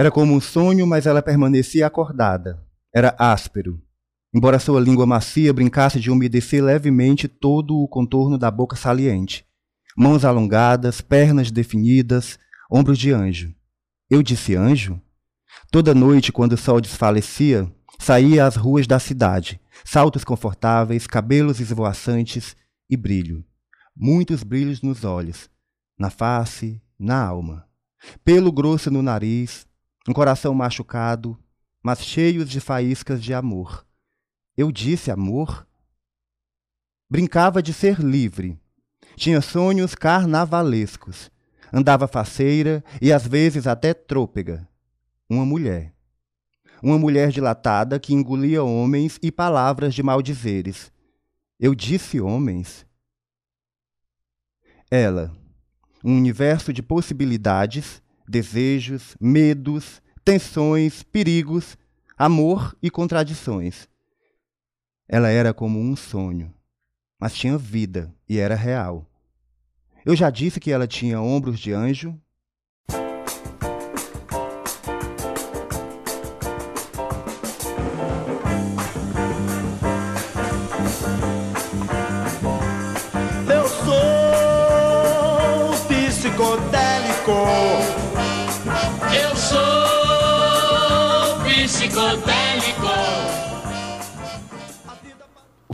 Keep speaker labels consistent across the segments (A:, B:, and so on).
A: Era como um sonho, mas ela permanecia acordada. Era áspero. Embora sua língua macia brincasse de umedecer levemente todo o contorno da boca saliente. Mãos alongadas, pernas definidas, ombros de anjo. Eu disse anjo? Toda noite, quando o sol desfalecia, saía às ruas da cidade, saltos confortáveis, cabelos esvoaçantes e brilho. Muitos brilhos nos olhos, na face, na alma. Pelo grosso no nariz, um coração machucado, mas cheios de faíscas de amor. Eu disse amor? Brincava de ser livre. Tinha sonhos carnavalescos. Andava faceira e às vezes até trôpega. Uma mulher. Uma mulher dilatada que engolia homens e palavras de maldizeres. Eu disse homens? Ela. Um universo de possibilidades, desejos, medos, tensões, perigos, amor e contradições. Ela era como um sonho, mas tinha vida e era real. Eu já disse que ela tinha ombros de anjo.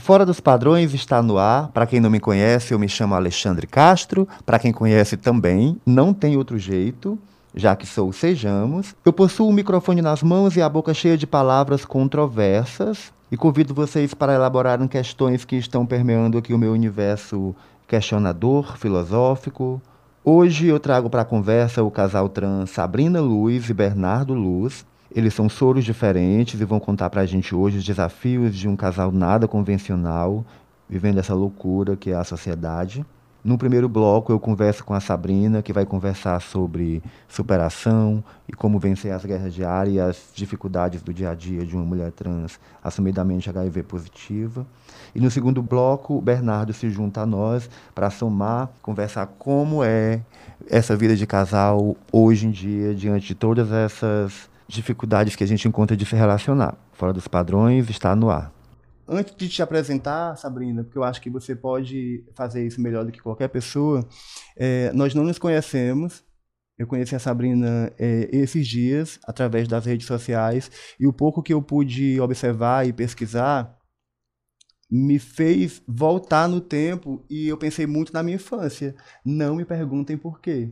A: Fora dos Padrões está no ar. Para quem não me conhece, eu me chamo Alexandre Castro. Para quem conhece também, não tem outro jeito, já que sou Sejamos. Eu possuo o microfone nas mãos e a boca cheia de palavras controversas. E convido vocês para elaborarem questões que estão permeando aqui o meu universo questionador, filosófico. Hoje eu trago para a conversa o casal trans Sabrina Luz e Bernardo Luz. Eles são soros diferentes e vão contar para a gente hoje os desafios de um casal nada convencional, vivendo essa loucura que é a sociedade. No primeiro bloco, eu converso com a Sabrina, que vai conversar sobre superação e como vencer as guerras diárias e as dificuldades do dia a dia de uma mulher trans assumidamente HIV positiva. E no segundo bloco, o Bernardo se junta a nós para somar, conversar como é essa vida de casal hoje em dia, diante de todas essas dificuldades que a gente encontra de se relacionar. Fora dos padrões, está no ar. Antes de te apresentar, Sabrina, porque eu acho que você pode fazer isso melhor do que qualquer pessoa, é, nós não nos conhecemos. Eu conheci a Sabrina é, esses dias, através das redes sociais, e o pouco que eu pude observar e pesquisar me fez voltar no tempo e eu pensei muito na minha infância. Não me perguntem por quê.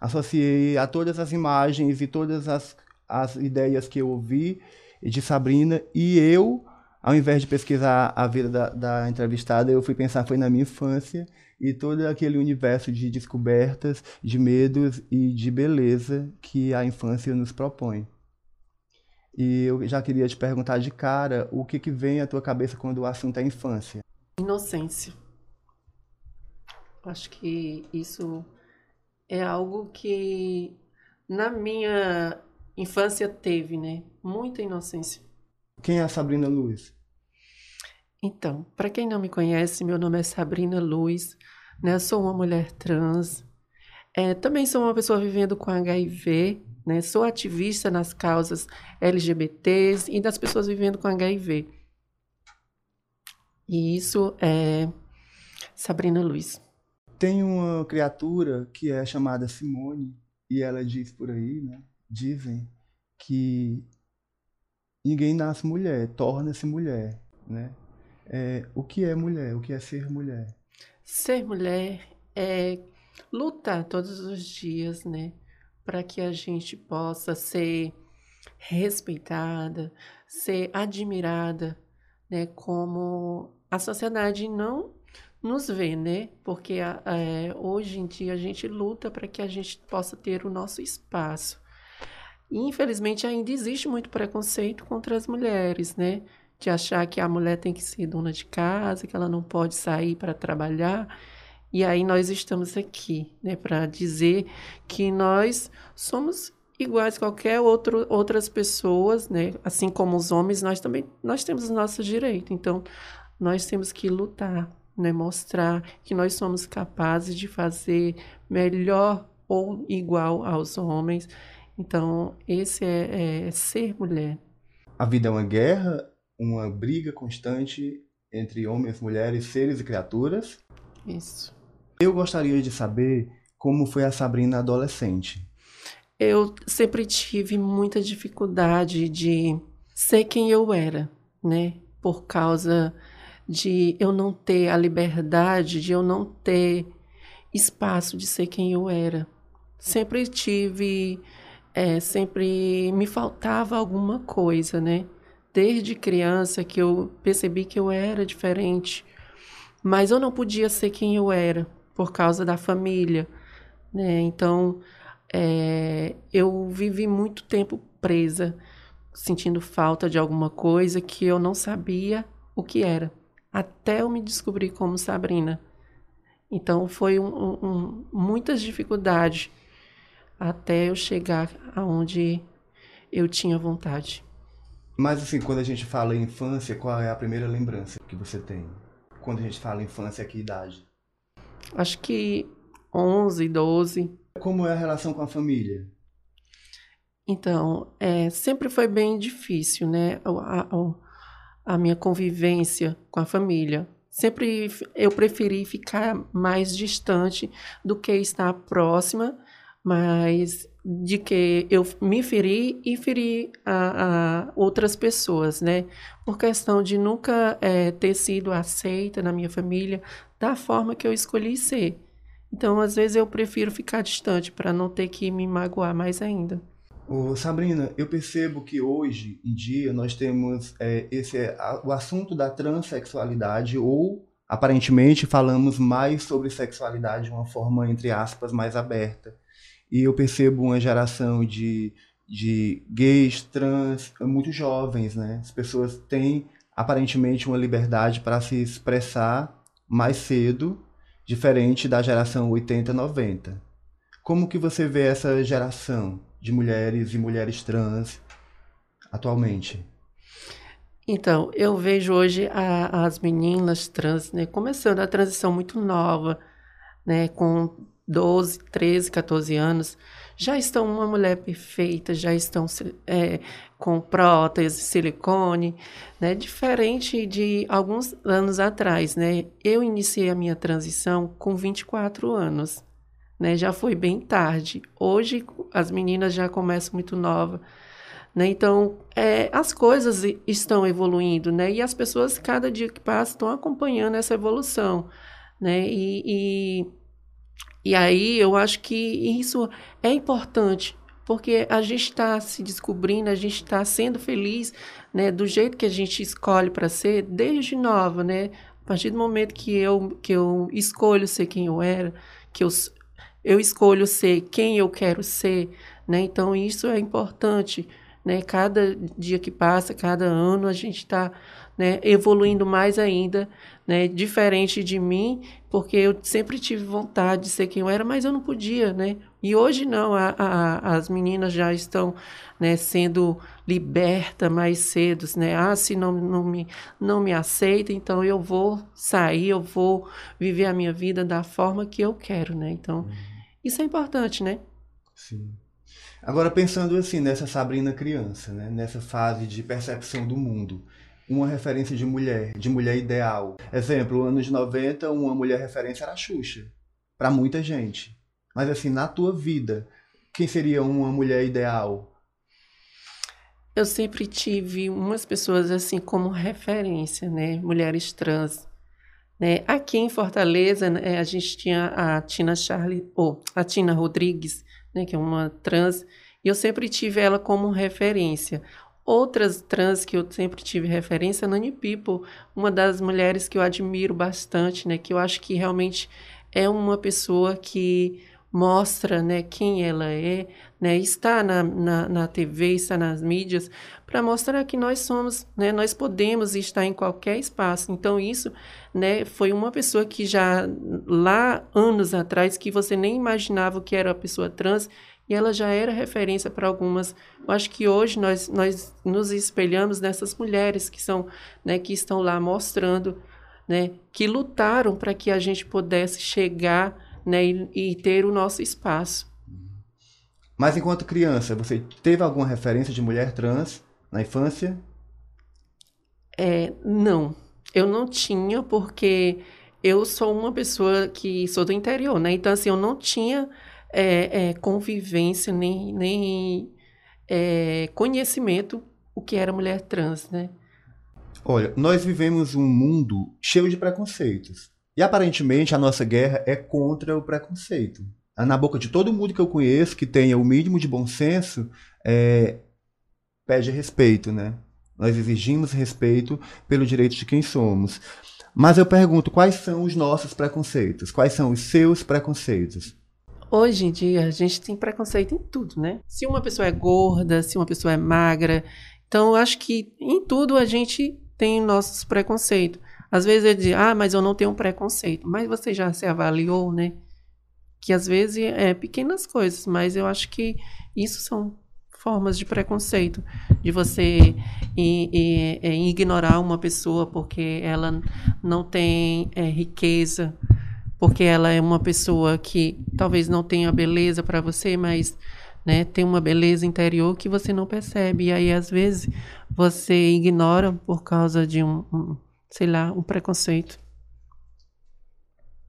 A: Associei a todas as imagens e todas as, as ideias que eu ouvi de Sabrina e eu ao invés de pesquisar a vida da, da, entrevistada, eu fui pensar foi na minha infância e todo aquele universo de descobertas, de medos e de beleza que a infância nos propõe. E eu já queria te perguntar de cara, o que, que vem à tua cabeça quando o assunto é infância?
B: Inocência. Acho que isso é algo que na minha infância teve, né? Muita inocência.
A: Quem é a Sabrina Luz?
B: Então, para quem não me conhece, meu nome é Sabrina Luz, né? Sou uma mulher trans. É, também sou uma pessoa vivendo com HIV, né? Sou ativista nas causas LGBTs e das pessoas vivendo com HIV. E isso é Sabrina Luz.
A: Tem uma criatura que é chamada Simone e ela diz por aí, né? Dizem que ninguém nasce mulher, torna-se mulher, né? É, o que é mulher? O que é ser mulher?
B: Ser mulher é lutar todos os dias, né? Para que a gente possa ser respeitada, ser admirada, né? Como a sociedade não nos vê, né? Porque é, hoje em dia a gente luta para que a gente possa ter o nosso espaço. E, infelizmente ainda existe muito preconceito contra as mulheres, né? De achar que a mulher tem que ser dona de casa, que ela não pode sair para trabalhar. E aí nós estamos aqui, né, para dizer que nós somos iguais a qualquer outro, outras pessoas, né? Assim como os homens, nós também nós temos os nossos direitos. Então, nós temos que lutar, né? Mostrar que nós somos capazes de fazer melhor ou igual aos homens. Então, esse é, é ser mulher.
A: A vida é uma guerra, uma briga constante entre homens, mulheres, seres e criaturas.
B: Isso.
A: Eu gostaria de saber como foi a Sabrina adolescente.
B: Eu sempre tive muita dificuldade de ser quem eu era, né? Por causa de eu não ter a liberdade, de eu não ter espaço de ser quem eu era. Sempre tive, é, sempre me faltava alguma coisa, né? Desde criança que eu percebi que eu era diferente, mas eu não podia ser quem eu era por causa da família, né? Então, é, eu vivi muito tempo presa, sentindo falta de alguma coisa que eu não sabia o que era até eu me descobrir como Sabrina. Então foi um, um, muitas dificuldades até eu chegar aonde eu tinha vontade.
A: Mas assim, quando a gente fala em infância, qual é a primeira lembrança que você tem? Quando a gente fala em infância, que idade?
B: Acho que 11, 12.
A: Como é a relação com a família?
B: Então, é, sempre foi bem difícil, né? A, a, a minha convivência com a família. Sempre eu preferi ficar mais distante do que estar próxima, mas de que eu me feri e feri a, a outras pessoas, né? Por questão de nunca é, ter sido aceita na minha família da forma que eu escolhi ser. Então, às vezes, eu prefiro ficar distante para não ter que me magoar mais ainda.
A: Sabrina, eu percebo que hoje em dia nós temos é, esse a, o assunto da transexualidade ou aparentemente falamos mais sobre sexualidade de uma forma entre aspas mais aberta. E eu percebo uma geração de, de gays, trans, muito jovens, né? As pessoas têm aparentemente uma liberdade para se expressar mais cedo, diferente da geração 80, 90. Como que você vê essa geração? De mulheres e mulheres trans atualmente?
B: Então, eu vejo hoje a, as meninas trans né, começando a transição muito nova, né, com 12, 13, 14 anos, já estão uma mulher perfeita, já estão é, com prótese, silicone, né, diferente de alguns anos atrás. Né? Eu iniciei a minha transição com 24 anos né? Já foi bem tarde. Hoje as meninas já começam muito nova, né? Então é, as coisas estão evoluindo, né? E as pessoas cada dia que passa estão acompanhando essa evolução, né? E, e, e aí eu acho que isso é importante porque a gente está se descobrindo, a gente está sendo feliz, né, do jeito que a gente escolhe para ser desde nova, né? A partir do momento que eu que eu escolho ser quem eu era, que eu eu escolho ser quem eu quero ser, né? Então isso é importante, né? Cada dia que passa, cada ano a gente está né, evoluindo mais ainda, né? Diferente de mim, porque eu sempre tive vontade de ser quem eu era, mas eu não podia, né? E hoje não, a, a, as meninas já estão né, sendo libertas mais cedo, né? Ah, se não, não, me, não me aceita, então eu vou sair, eu vou viver a minha vida da forma que eu quero, né? Então, uhum. Isso é importante, né?
A: Sim. Agora, pensando assim, nessa Sabrina criança, né? nessa fase de percepção do mundo, uma referência de mulher, de mulher ideal. Exemplo, anos 90, uma mulher referência era a Xuxa, para muita gente. Mas assim, na tua vida, quem seria uma mulher ideal?
B: Eu sempre tive umas pessoas assim como referência, né? Mulheres trans. Né? Aqui em Fortaleza, né, a gente tinha a Tina Charlie, ou a Tina Rodrigues, né, que é uma trans E eu sempre tive ela como referência. Outras trans que eu sempre tive referência, Nani People, uma das mulheres que eu admiro bastante, né? Que eu acho que realmente é uma pessoa que mostra né, quem ela é, né, está na, na, na TV, está nas mídias, para mostrar que nós somos, né, nós podemos estar em qualquer espaço. Então, isso né, foi uma pessoa que já lá anos atrás, que você nem imaginava que era uma pessoa trans, e ela já era referência para algumas. Eu acho que hoje nós, nós nos espelhamos nessas mulheres que são, né, que estão lá mostrando, né, que lutaram para que a gente pudesse chegar né, e, e ter o nosso espaço.
A: Mas enquanto criança, você teve alguma referência de mulher trans na infância?
B: É, não, eu não tinha porque eu sou uma pessoa que sou do interior, né? Então assim eu não tinha é, é, convivência nem, nem é, conhecimento o que era mulher trans, né?
A: Olha, nós vivemos um mundo cheio de preconceitos. E aparentemente a nossa guerra é contra o preconceito. Na boca de todo mundo que eu conheço que tenha o mínimo de bom senso, é, pede respeito, né? Nós exigimos respeito pelo direito de quem somos. Mas eu pergunto, quais são os nossos preconceitos? Quais são os seus preconceitos?
B: Hoje em dia a gente tem preconceito em tudo, né? Se uma pessoa é gorda, se uma pessoa é magra. Então eu acho que em tudo a gente tem nossos preconceitos. Às vezes ele diz, ah, mas eu não tenho um preconceito. Mas você já se avaliou, né? Que às vezes é pequenas coisas, mas eu acho que isso são formas de preconceito, de você e ignorar uma pessoa porque ela não tem é, riqueza, porque ela é uma pessoa que talvez não tenha beleza para você, mas né, tem uma beleza interior que você não percebe. E aí, às vezes, você ignora por causa de um, um sei lá, um preconceito.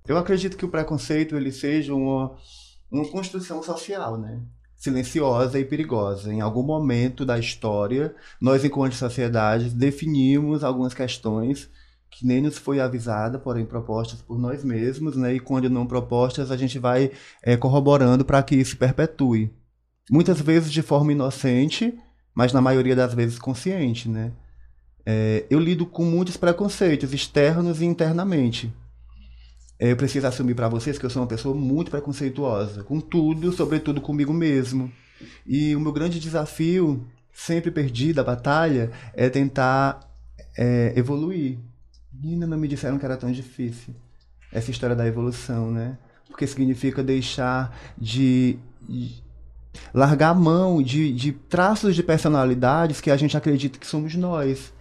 A: Eu acredito que o preconceito ele seja uma, uma construção social, né? Silenciosa e perigosa. Em algum momento da história, nós, enquanto sociedade, definimos algumas questões que nem nos foi avisada, porém propostas por nós mesmos, né? E quando não propostas, a gente vai é, corroborando para que isso perpetue. Muitas vezes de forma inocente, mas na maioria das vezes consciente, né? É, eu lido com muitos preconceitos externos e internamente. É, eu preciso assumir para vocês que eu sou uma pessoa muito preconceituosa, com tudo, sobretudo comigo mesmo. E o meu grande desafio, sempre perdido a batalha, é tentar é, evoluir. Ainda não me disseram que era tão difícil essa história da evolução, né? Porque significa deixar de, de largar a mão de, de traços de personalidades que a gente acredita que somos nós.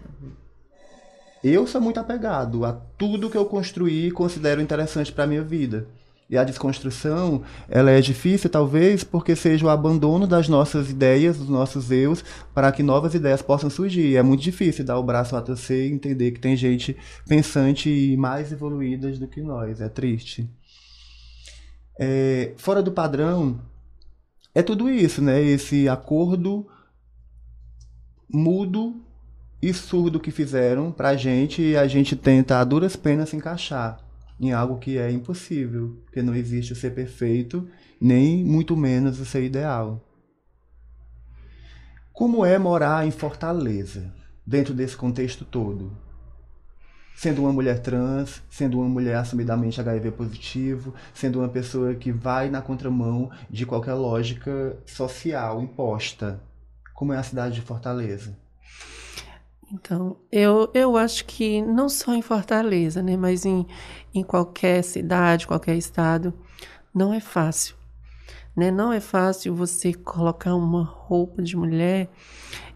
A: Eu sou muito apegado a tudo que eu construí e considero interessante para a minha vida. E a desconstrução, ela é difícil, talvez, porque seja o abandono das nossas ideias, dos nossos eus, para que novas ideias possam surgir. É muito difícil dar o braço a torcer e entender que tem gente pensante e mais evoluídas do que nós. É triste. É, fora do padrão, é tudo isso, né? Esse acordo mudo e surdo que fizeram pra gente e a gente tenta a duras penas se encaixar em algo que é impossível, porque não existe o ser perfeito, nem muito menos o ser ideal. Como é morar em Fortaleza, dentro desse contexto todo? Sendo uma mulher trans, sendo uma mulher assumidamente HIV positivo, sendo uma pessoa que vai na contramão de qualquer lógica social imposta. Como é a cidade de Fortaleza?
B: Então, eu, eu acho que não só em Fortaleza, né, mas em, em qualquer cidade, qualquer estado, não é fácil. Né? Não é fácil você colocar uma roupa de mulher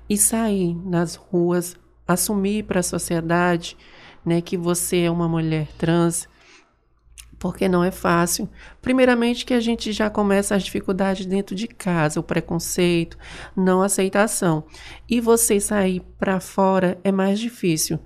B: e sair nas ruas, assumir para a sociedade né, que você é uma mulher trans, porque não é fácil. Primeiramente, que a gente já começa as dificuldades dentro de casa, o preconceito, não aceitação. E você sair para fora é mais difícil,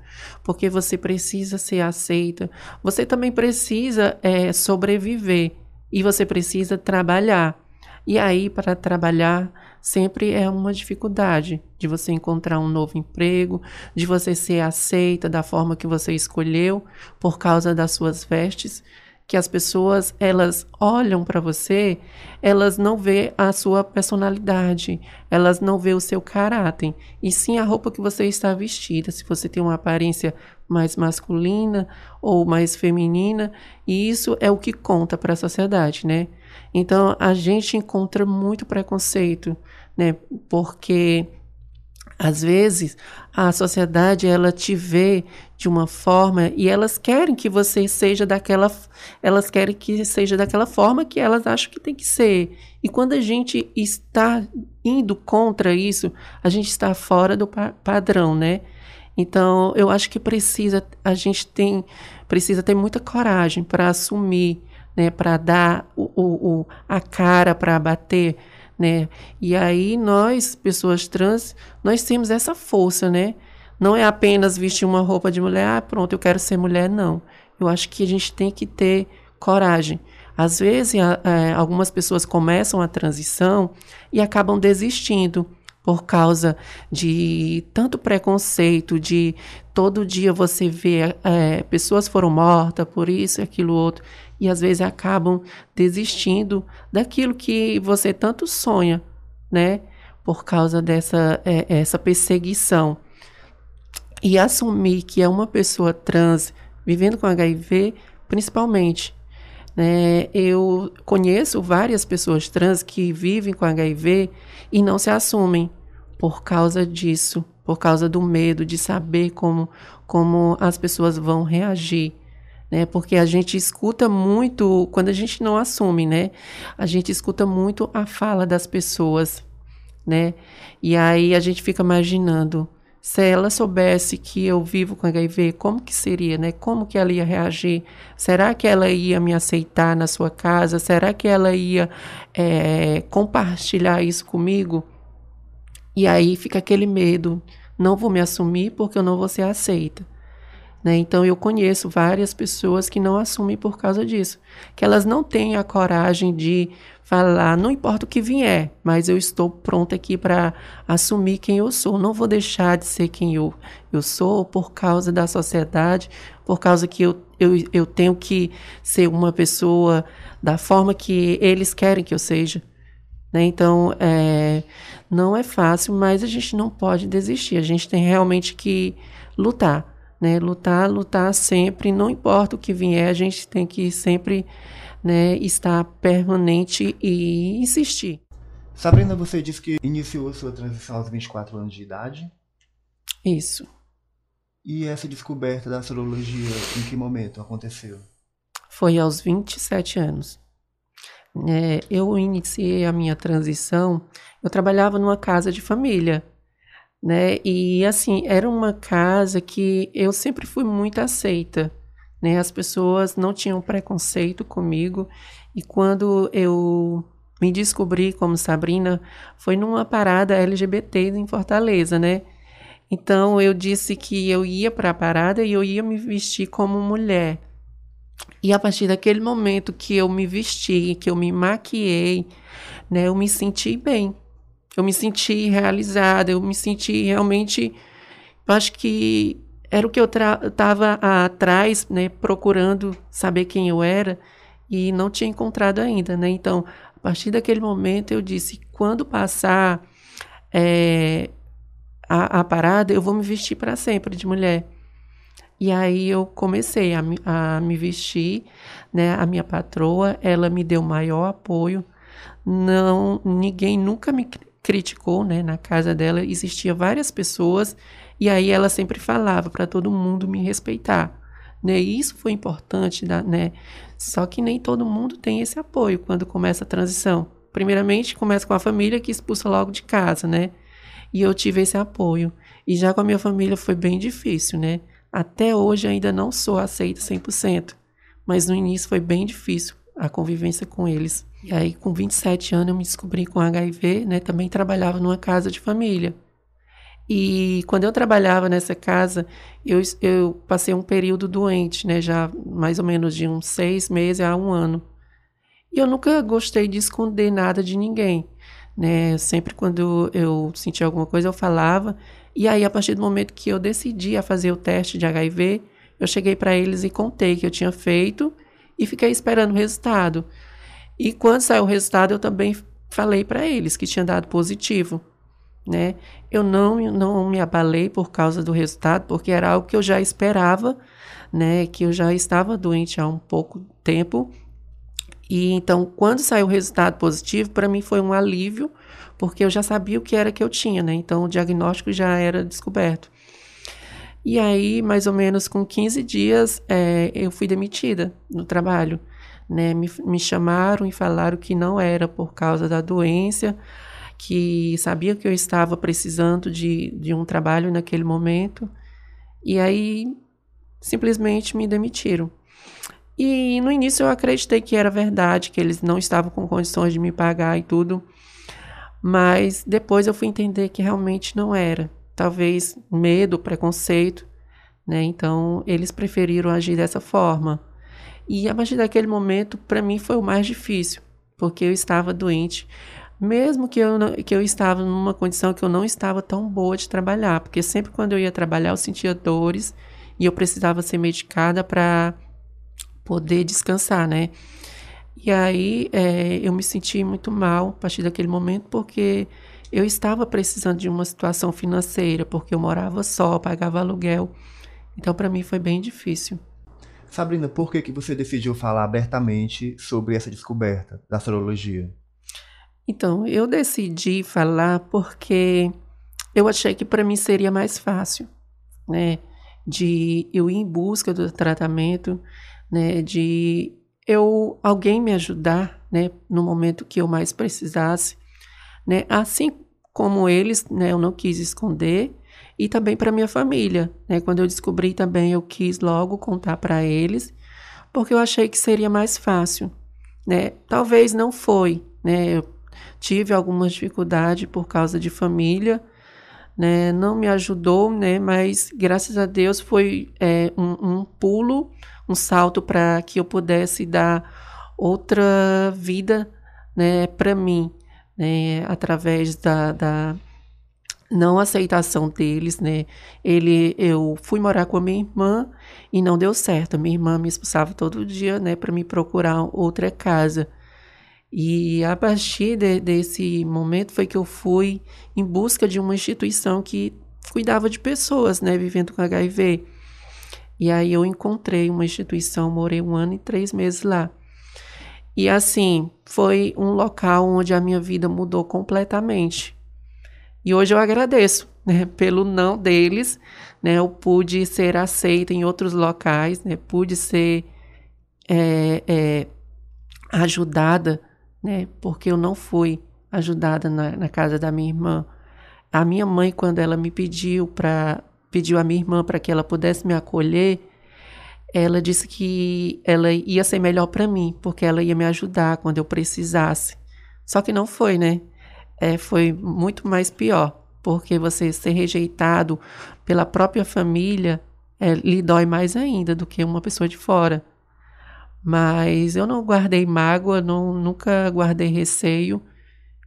B: porque você precisa ser aceita, você também precisa é, sobreviver e você precisa trabalhar. E aí, para trabalhar, sempre é uma dificuldade de você encontrar um novo emprego, de você ser aceita da forma que você escolheu por causa das suas vestes. Que as pessoas elas olham para você, elas não vê a sua personalidade, elas não vê o seu caráter, e sim a roupa que você está vestida. Se você tem uma aparência mais masculina ou mais feminina, e isso é o que conta para a sociedade, né? Então a gente encontra muito preconceito, né? Porque às vezes, a sociedade ela te vê de uma forma e elas querem que você seja daquela elas querem que seja daquela forma que elas acham que tem que ser. E quando a gente está indo contra isso, a gente está fora do pa padrão, né? Então, eu acho que precisa a gente tem precisa ter muita coragem para assumir, né, para dar o, o, o a cara para bater né? E aí nós, pessoas trans, nós temos essa força, né? Não é apenas vestir uma roupa de mulher, ah, pronto, eu quero ser mulher, não. Eu acho que a gente tem que ter coragem. Às vezes, é, algumas pessoas começam a transição e acabam desistindo por causa de tanto preconceito, de todo dia você vê é, pessoas foram mortas por isso e aquilo outro e às vezes acabam desistindo daquilo que você tanto sonha, né? Por causa dessa é, essa perseguição. E assumir que é uma pessoa trans vivendo com HIV, principalmente. Né? Eu conheço várias pessoas trans que vivem com HIV e não se assumem por causa disso, por causa do medo de saber como, como as pessoas vão reagir né? Porque a gente escuta muito, quando a gente não assume, né? A gente escuta muito a fala das pessoas, né? E aí a gente fica imaginando, se ela soubesse que eu vivo com HIV, como que seria, né? Como que ela ia reagir? Será que ela ia me aceitar na sua casa? Será que ela ia é, compartilhar isso comigo? E aí fica aquele medo, não vou me assumir porque eu não vou ser aceita. Né? Então, eu conheço várias pessoas que não assumem por causa disso, que elas não têm a coragem de falar, não importa o que vier, mas eu estou pronta aqui para assumir quem eu sou. Não vou deixar de ser quem eu, eu sou por causa da sociedade, por causa que eu, eu, eu tenho que ser uma pessoa da forma que eles querem que eu seja. Né? Então, é, não é fácil, mas a gente não pode desistir. A gente tem realmente que lutar né? Lutar, lutar sempre, não importa o que vier, a gente tem que sempre né, estar permanente e insistir.
A: Sabrina, você disse que iniciou sua transição aos 24 anos de idade?
B: Isso.
A: E essa descoberta da sorologia, em que momento aconteceu?
B: Foi aos 27 anos. É, eu iniciei a minha transição, eu trabalhava numa casa de família, né? E assim, era uma casa que eu sempre fui muito aceita, né? As pessoas não tinham preconceito comigo e quando eu me descobri como Sabrina foi numa parada LGBT em Fortaleza, né? Então eu disse que eu ia para a parada e eu ia me vestir como mulher. E a partir daquele momento que eu me vesti, que eu me maquiei, né, eu me senti bem, eu me senti realizada, eu me senti realmente. Eu acho que era o que eu estava atrás, né, procurando saber quem eu era e não tinha encontrado ainda, né? Então, a partir daquele momento eu disse, quando passar é, a, a, parada, eu vou me vestir para sempre de mulher. E aí eu comecei a, a me vestir, né? A minha patroa, ela me deu maior apoio. Não, ninguém nunca me criticou, né? Na casa dela existia várias pessoas e aí ela sempre falava para todo mundo me respeitar, né? E isso foi importante, né? Só que nem todo mundo tem esse apoio quando começa a transição. Primeiramente, começa com a família que expulsa logo de casa, né? E eu tive esse apoio. E já com a minha família foi bem difícil, né? Até hoje ainda não sou aceita 100%, mas no início foi bem difícil a convivência com eles. E aí, com 27 anos, eu me descobri com HIV, né? Também trabalhava numa casa de família. E quando eu trabalhava nessa casa, eu, eu passei um período doente, né? Já mais ou menos de uns seis meses a um ano. E eu nunca gostei de esconder nada de ninguém, né? Sempre quando eu sentia alguma coisa, eu falava. E aí, a partir do momento que eu decidi a fazer o teste de HIV, eu cheguei para eles e contei que eu tinha feito e fiquei esperando o resultado. E quando saiu o resultado, eu também falei para eles que tinha dado positivo. Né? Eu não, não me abalei por causa do resultado, porque era algo que eu já esperava, né? que eu já estava doente há um pouco tempo. E então, quando saiu o resultado positivo, para mim foi um alívio, porque eu já sabia o que era que eu tinha, né? Então, o diagnóstico já era descoberto. E aí, mais ou menos com 15 dias, é, eu fui demitida no trabalho. Né? Me, me chamaram e falaram que não era por causa da doença, que sabia que eu estava precisando de, de um trabalho naquele momento. E aí, simplesmente me demitiram. E no início eu acreditei que era verdade, que eles não estavam com condições de me pagar e tudo. Mas depois eu fui entender que realmente não era. Talvez medo, preconceito, né? Então eles preferiram agir dessa forma. E a partir daquele momento, para mim, foi o mais difícil, porque eu estava doente. Mesmo que eu, que eu estava numa condição que eu não estava tão boa de trabalhar, porque sempre quando eu ia trabalhar eu sentia dores e eu precisava ser medicada para poder descansar, né? E aí é, eu me senti muito mal a partir daquele momento, porque eu estava precisando de uma situação financeira, porque eu morava só, pagava aluguel. Então, para mim foi bem difícil.
A: Sabrina, por que, que você decidiu falar abertamente sobre essa descoberta da sorologia?
B: Então, eu decidi falar porque eu achei que para mim seria mais fácil, né? De eu ir em busca do tratamento, né? De eu alguém me ajudar, né? No momento que eu mais precisasse, né? Assim como eles, né? Eu não quis esconder e também para minha família. Né? Quando eu descobri também, eu quis logo contar para eles, porque eu achei que seria mais fácil. Né? Talvez não foi, né? Eu tive algumas dificuldades por causa de família, né? Não me ajudou, né? Mas graças a Deus foi é, um, um pulo, um salto para que eu pudesse dar outra vida, né? Para mim, né? Através da, da não aceitação deles, né? Ele, eu fui morar com a minha irmã e não deu certo. A minha irmã me expulsava todo dia, né, para me procurar outra casa. E a partir de, desse momento foi que eu fui em busca de uma instituição que cuidava de pessoas, né, vivendo com HIV. E aí eu encontrei uma instituição, morei um ano e três meses lá. E assim, foi um local onde a minha vida mudou completamente e hoje eu agradeço né, pelo não deles, né, eu pude ser aceita em outros locais, né, pude ser é, é, ajudada, né, porque eu não fui ajudada na, na, casa da minha irmã. A minha mãe, quando ela me pediu para pediu a minha irmã para que ela pudesse me acolher, ela disse que ela ia ser melhor para mim, porque ela ia me ajudar quando eu precisasse. Só que não foi, né? É, foi muito mais pior, porque você ser rejeitado pela própria família é, lhe dói mais ainda do que uma pessoa de fora. Mas eu não guardei mágoa, não, nunca guardei receio,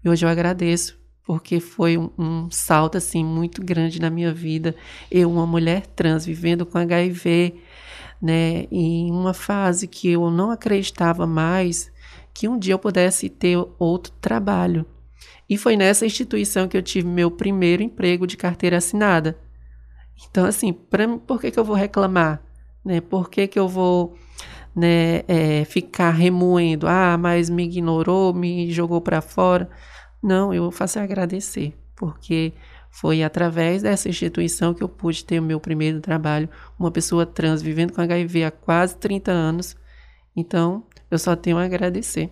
B: e hoje eu agradeço, porque foi um, um salto assim muito grande na minha vida. Eu, uma mulher trans, vivendo com HIV, né, em uma fase que eu não acreditava mais que um dia eu pudesse ter outro trabalho. E foi nessa instituição que eu tive meu primeiro emprego de carteira assinada. Então, assim, pra, por que, que eu vou reclamar? Né? Por que, que eu vou né, é, ficar remoendo? Ah, mas me ignorou, me jogou para fora. Não, eu faço agradecer, porque foi através dessa instituição que eu pude ter o meu primeiro trabalho. Uma pessoa trans vivendo com HIV há quase 30 anos. Então, eu só tenho a agradecer.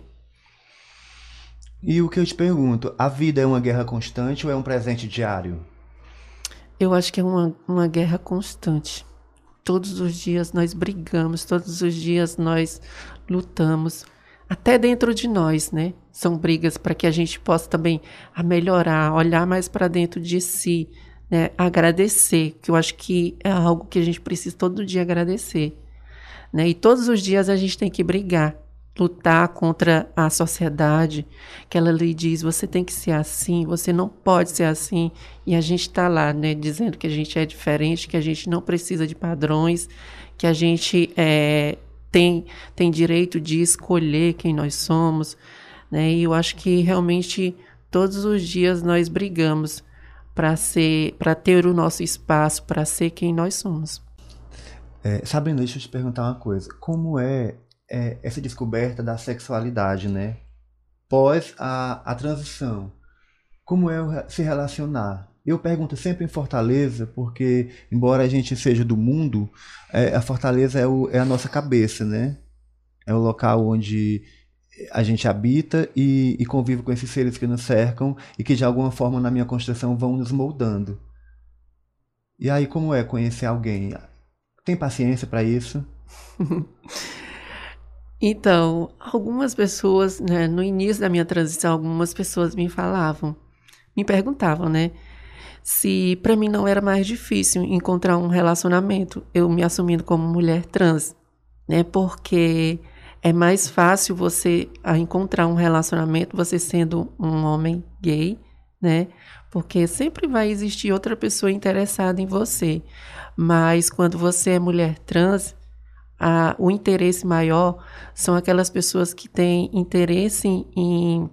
A: E o que eu te pergunto, a vida é uma guerra constante ou é um presente diário?
B: Eu acho que é uma, uma guerra constante. Todos os dias nós brigamos, todos os dias nós lutamos, até dentro de nós, né? São brigas para que a gente possa também melhorar, olhar mais para dentro de si, né? Agradecer, que eu acho que é algo que a gente precisa todo dia agradecer, né? E todos os dias a gente tem que brigar lutar contra a sociedade, que ela lhe diz, você tem que ser assim, você não pode ser assim, e a gente está lá, né, dizendo que a gente é diferente, que a gente não precisa de padrões, que a gente é, tem, tem direito de escolher quem nós somos, né? E eu acho que realmente todos os dias nós brigamos para ser, para ter o nosso espaço, para ser quem nós somos.
A: É, Sabrina, deixa eu te perguntar uma coisa. Como é, é essa descoberta da sexualidade, né? Pós a, a transição. Como é se relacionar? Eu pergunto sempre em Fortaleza, porque, embora a gente seja do mundo, é, a Fortaleza é, o- é a nossa cabeça, né? É o local onde a gente habita e, e convive com esses seres que nos cercam e que, de alguma forma, na minha construção, vão nos moldando. E aí, como é conhecer alguém? Tem paciência para isso?
B: Então, algumas pessoas, né, no início da minha transição, algumas pessoas me falavam, me perguntavam, né, se para mim não era mais difícil encontrar um relacionamento, eu me assumindo como mulher trans, né, porque é mais fácil você encontrar um relacionamento você sendo um homem gay, né, porque sempre vai existir outra pessoa interessada em você, mas quando você é mulher trans, a- o interesse maior são aquelas pessoas que têm interesse em,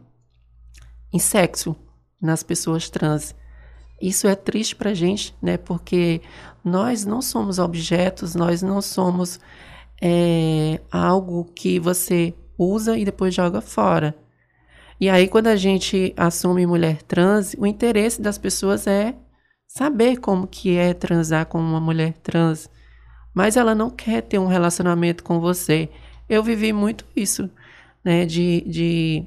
B: em sexo nas pessoas trans. Isso é triste pra gente, né? Porque nós não somos objetos, nós não somos é, algo que você usa e depois joga fora. E aí, quando a gente assume mulher trans, o interesse das pessoas é saber como que é transar com uma mulher trans, mas ela não quer ter um relacionamento com você. Eu vivi muito isso, né? De, de,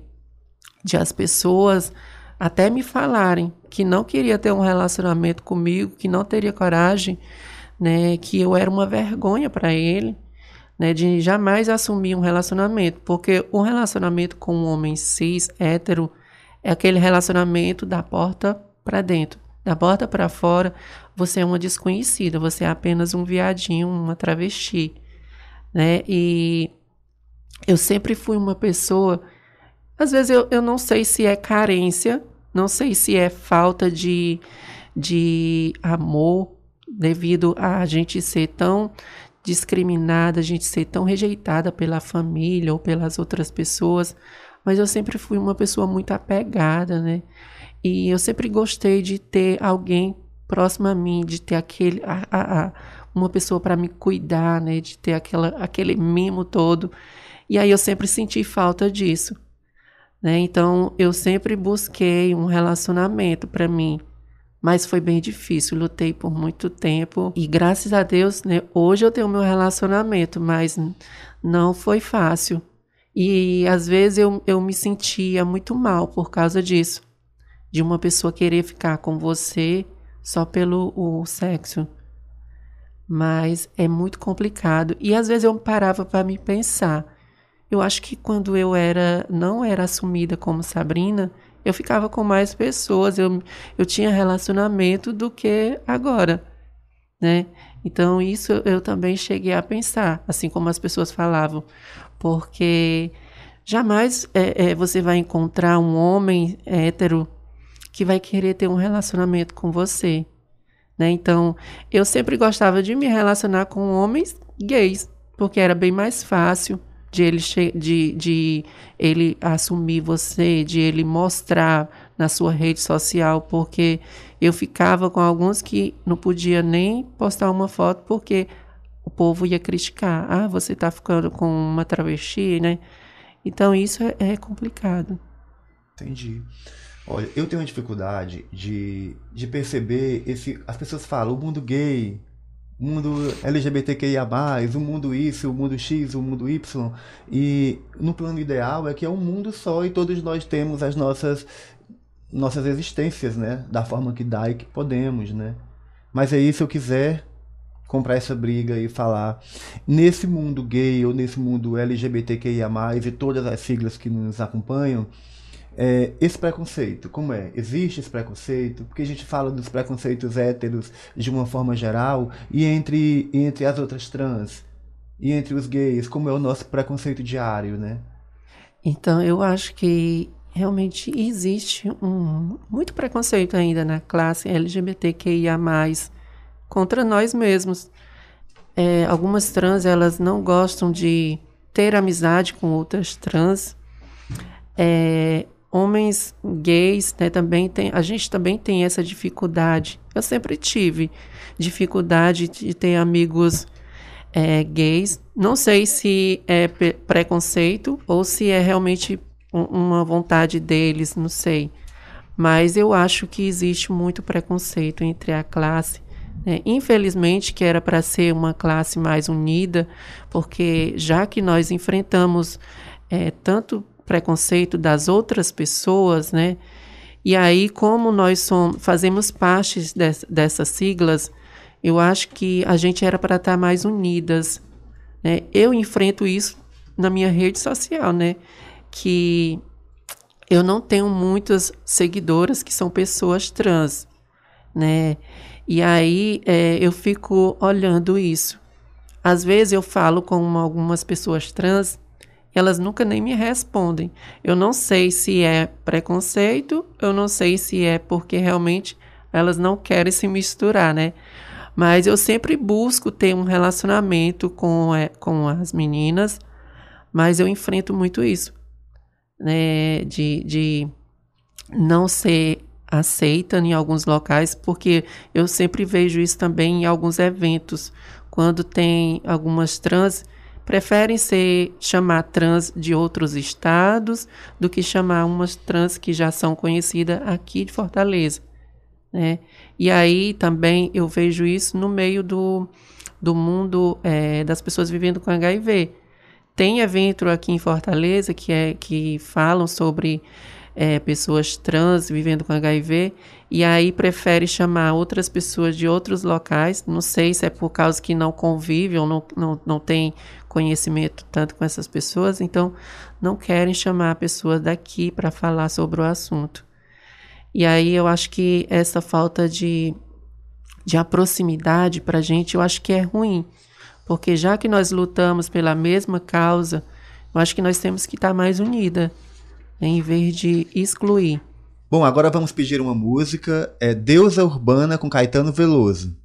B: de as pessoas até me falarem que não queria ter um relacionamento comigo, que não teria coragem, né? Que eu era uma vergonha para ele, né? De jamais assumir um relacionamento, porque o relacionamento com um homem cis, hétero, é aquele relacionamento da porta para dentro. Da porta para fora, você é uma desconhecida, você é apenas um viadinho, uma travesti, né? E eu sempre fui uma pessoa, às vezes eu, eu não sei se é carência, não sei se é falta de, de amor, devido a gente ser tão discriminada, a gente ser tão rejeitada pela família ou pelas outras pessoas, mas eu sempre fui uma pessoa muito apegada, né? E eu sempre gostei de ter alguém próximo a mim, de ter aquele a, a, a, uma pessoa para me cuidar, né? De ter aquela, aquele mimo todo. E aí eu sempre senti falta disso, né? Então eu sempre busquei um relacionamento para mim, mas foi bem difícil. Lutei por muito tempo e graças a Deus, né? Hoje eu tenho meu relacionamento, mas não foi fácil. E às vezes eu, eu me sentia muito mal por causa disso de uma pessoa querer ficar com você só pelo o sexo. Mas é muito complicado. E às vezes eu parava para me pensar. Eu acho que quando eu era não era assumida como Sabrina, eu ficava com mais pessoas, eu, eu tinha relacionamento do que agora, né? Então isso eu também cheguei a pensar, assim como as pessoas falavam, porque jamais é, é, você vai encontrar um homem hétero que vai querer ter um relacionamento com você. Né? Então, eu sempre gostava de me relacionar com homens gays, porque era bem mais fácil de ele, de, de ele assumir você, de ele mostrar na sua rede social, porque eu ficava com alguns que não podia nem postar uma foto, porque o povo ia criticar. Ah, você está ficando com uma travesti, né? Então, isso é, é complicado.
A: Entendi. Olha, eu tenho uma dificuldade de, de perceber esse. As pessoas falam, o mundo gay, o mundo LGBTQIA, o mundo isso, o mundo X, o mundo Y. E no plano ideal é que é um mundo só e todos nós temos as nossas, nossas existências, né? Da forma que dá e que podemos, né? Mas aí, se eu quiser comprar essa briga e falar nesse mundo gay ou nesse mundo LGBTQIA, e todas as siglas que nos acompanham. É, esse preconceito, como é? Existe esse preconceito? Porque a gente fala dos preconceitos héteros de uma forma geral e entre, entre as outras trans e entre os gays, como é o nosso preconceito diário, né?
B: Então, eu acho que realmente existe um, muito preconceito ainda na classe LGBTQIA+, contra nós mesmos. é, algumas trans elas não gostam de ter amizade com outras trans. É, homens gays, né, também tem, a gente também tem essa dificuldade. Eu sempre tive dificuldade de ter amigos é, gays. Não sei se é preconceito ou se é realmente uma vontade deles, não sei. Mas eu acho que existe muito preconceito entre a classe. Né? Infelizmente, que era para ser uma classe mais unida, porque já que nós enfrentamos é, tanto preconceito das outras pessoas, né? E aí, como nós somos, fazemos parte de, dessas siglas, eu acho que a gente era para estar mais unidas. Né? Eu enfrento isso na minha rede social, né? Que eu não tenho muitas seguidoras que são pessoas trans, né? E aí é, eu fico olhando isso. Às vezes eu falo com algumas pessoas trans elas nunca nem me respondem. Eu não sei se é preconceito, eu não sei se é porque realmente elas não querem se misturar, né? Mas eu sempre busco ter um relacionamento com, é, com as meninas, mas eu enfrento muito isso, né? De, de não ser aceita em alguns locais, porque eu sempre vejo isso também em alguns eventos, quando tem algumas trans preferem ser chamar trans de outros estados do que chamar umas trans que já são conhecidas aqui de Fortaleza. Né? E aí também eu vejo isso no meio do, do mundo é, das pessoas vivendo com HIV. Tem evento aqui em Fortaleza que, é, que falam sobre é, pessoas trans vivendo com HIV e aí prefere chamar outras pessoas de outros locais. Não sei se é por causa que não convive ou não, não, não tem conhecimento tanto com essas pessoas, então não querem chamar pessoas daqui para falar sobre o assunto. E aí eu acho que essa falta de, de proximidade para a gente, eu acho que é ruim, porque já que nós lutamos pela mesma causa, eu acho que nós temos que estar mais unidas em vez de excluir.
C: Bom, agora vamos pedir uma música, é Deusa Urbana com Caetano Veloso.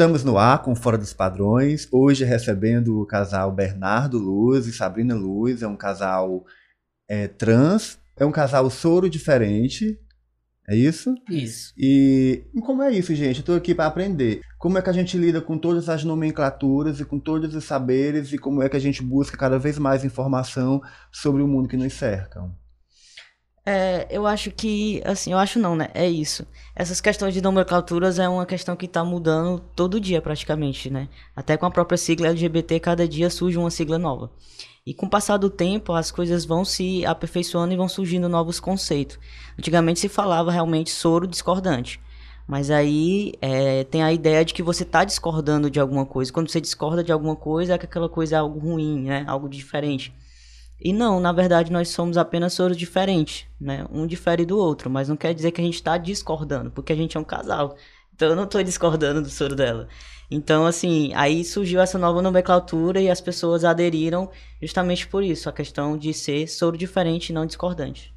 A: Estamos no ar com Fora dos Padrões, hoje recebendo o casal Bernardo Luz e Sabrina Luz, é um casal é, trans, é um casal soro diferente, é isso?
B: Isso.
A: E como é isso, gente? Eu tô aqui para aprender. Como é que a gente lida com todas as nomenclaturas e com todos os saberes e como é que a gente busca cada vez mais informação sobre o mundo que nos cerca?
D: É, eu acho que, assim, eu acho não, né? É isso. Essas questões de nomenclaturas é uma questão que tá mudando todo dia, praticamente, né? Até com a própria sigla LGBT, cada dia surge uma sigla nova. E com o passar do tempo, as coisas vão se aperfeiçoando e vão surgindo novos conceitos. Antigamente se falava realmente soro discordante. Mas aí é, tem a ideia de que você tá discordando de alguma coisa. Quando você discorda de alguma coisa, é que aquela coisa é algo ruim, né? Algo diferente. E não, na verdade, nós somos apenas soros diferentes, né? Um difere do outro, mas não quer dizer que a gente está discordando, porque a gente é um casal. Então eu não estou discordando do soro dela. Então, assim, aí surgiu essa nova nomenclatura e as pessoas aderiram justamente por isso, a questão de ser soro diferente e não discordante.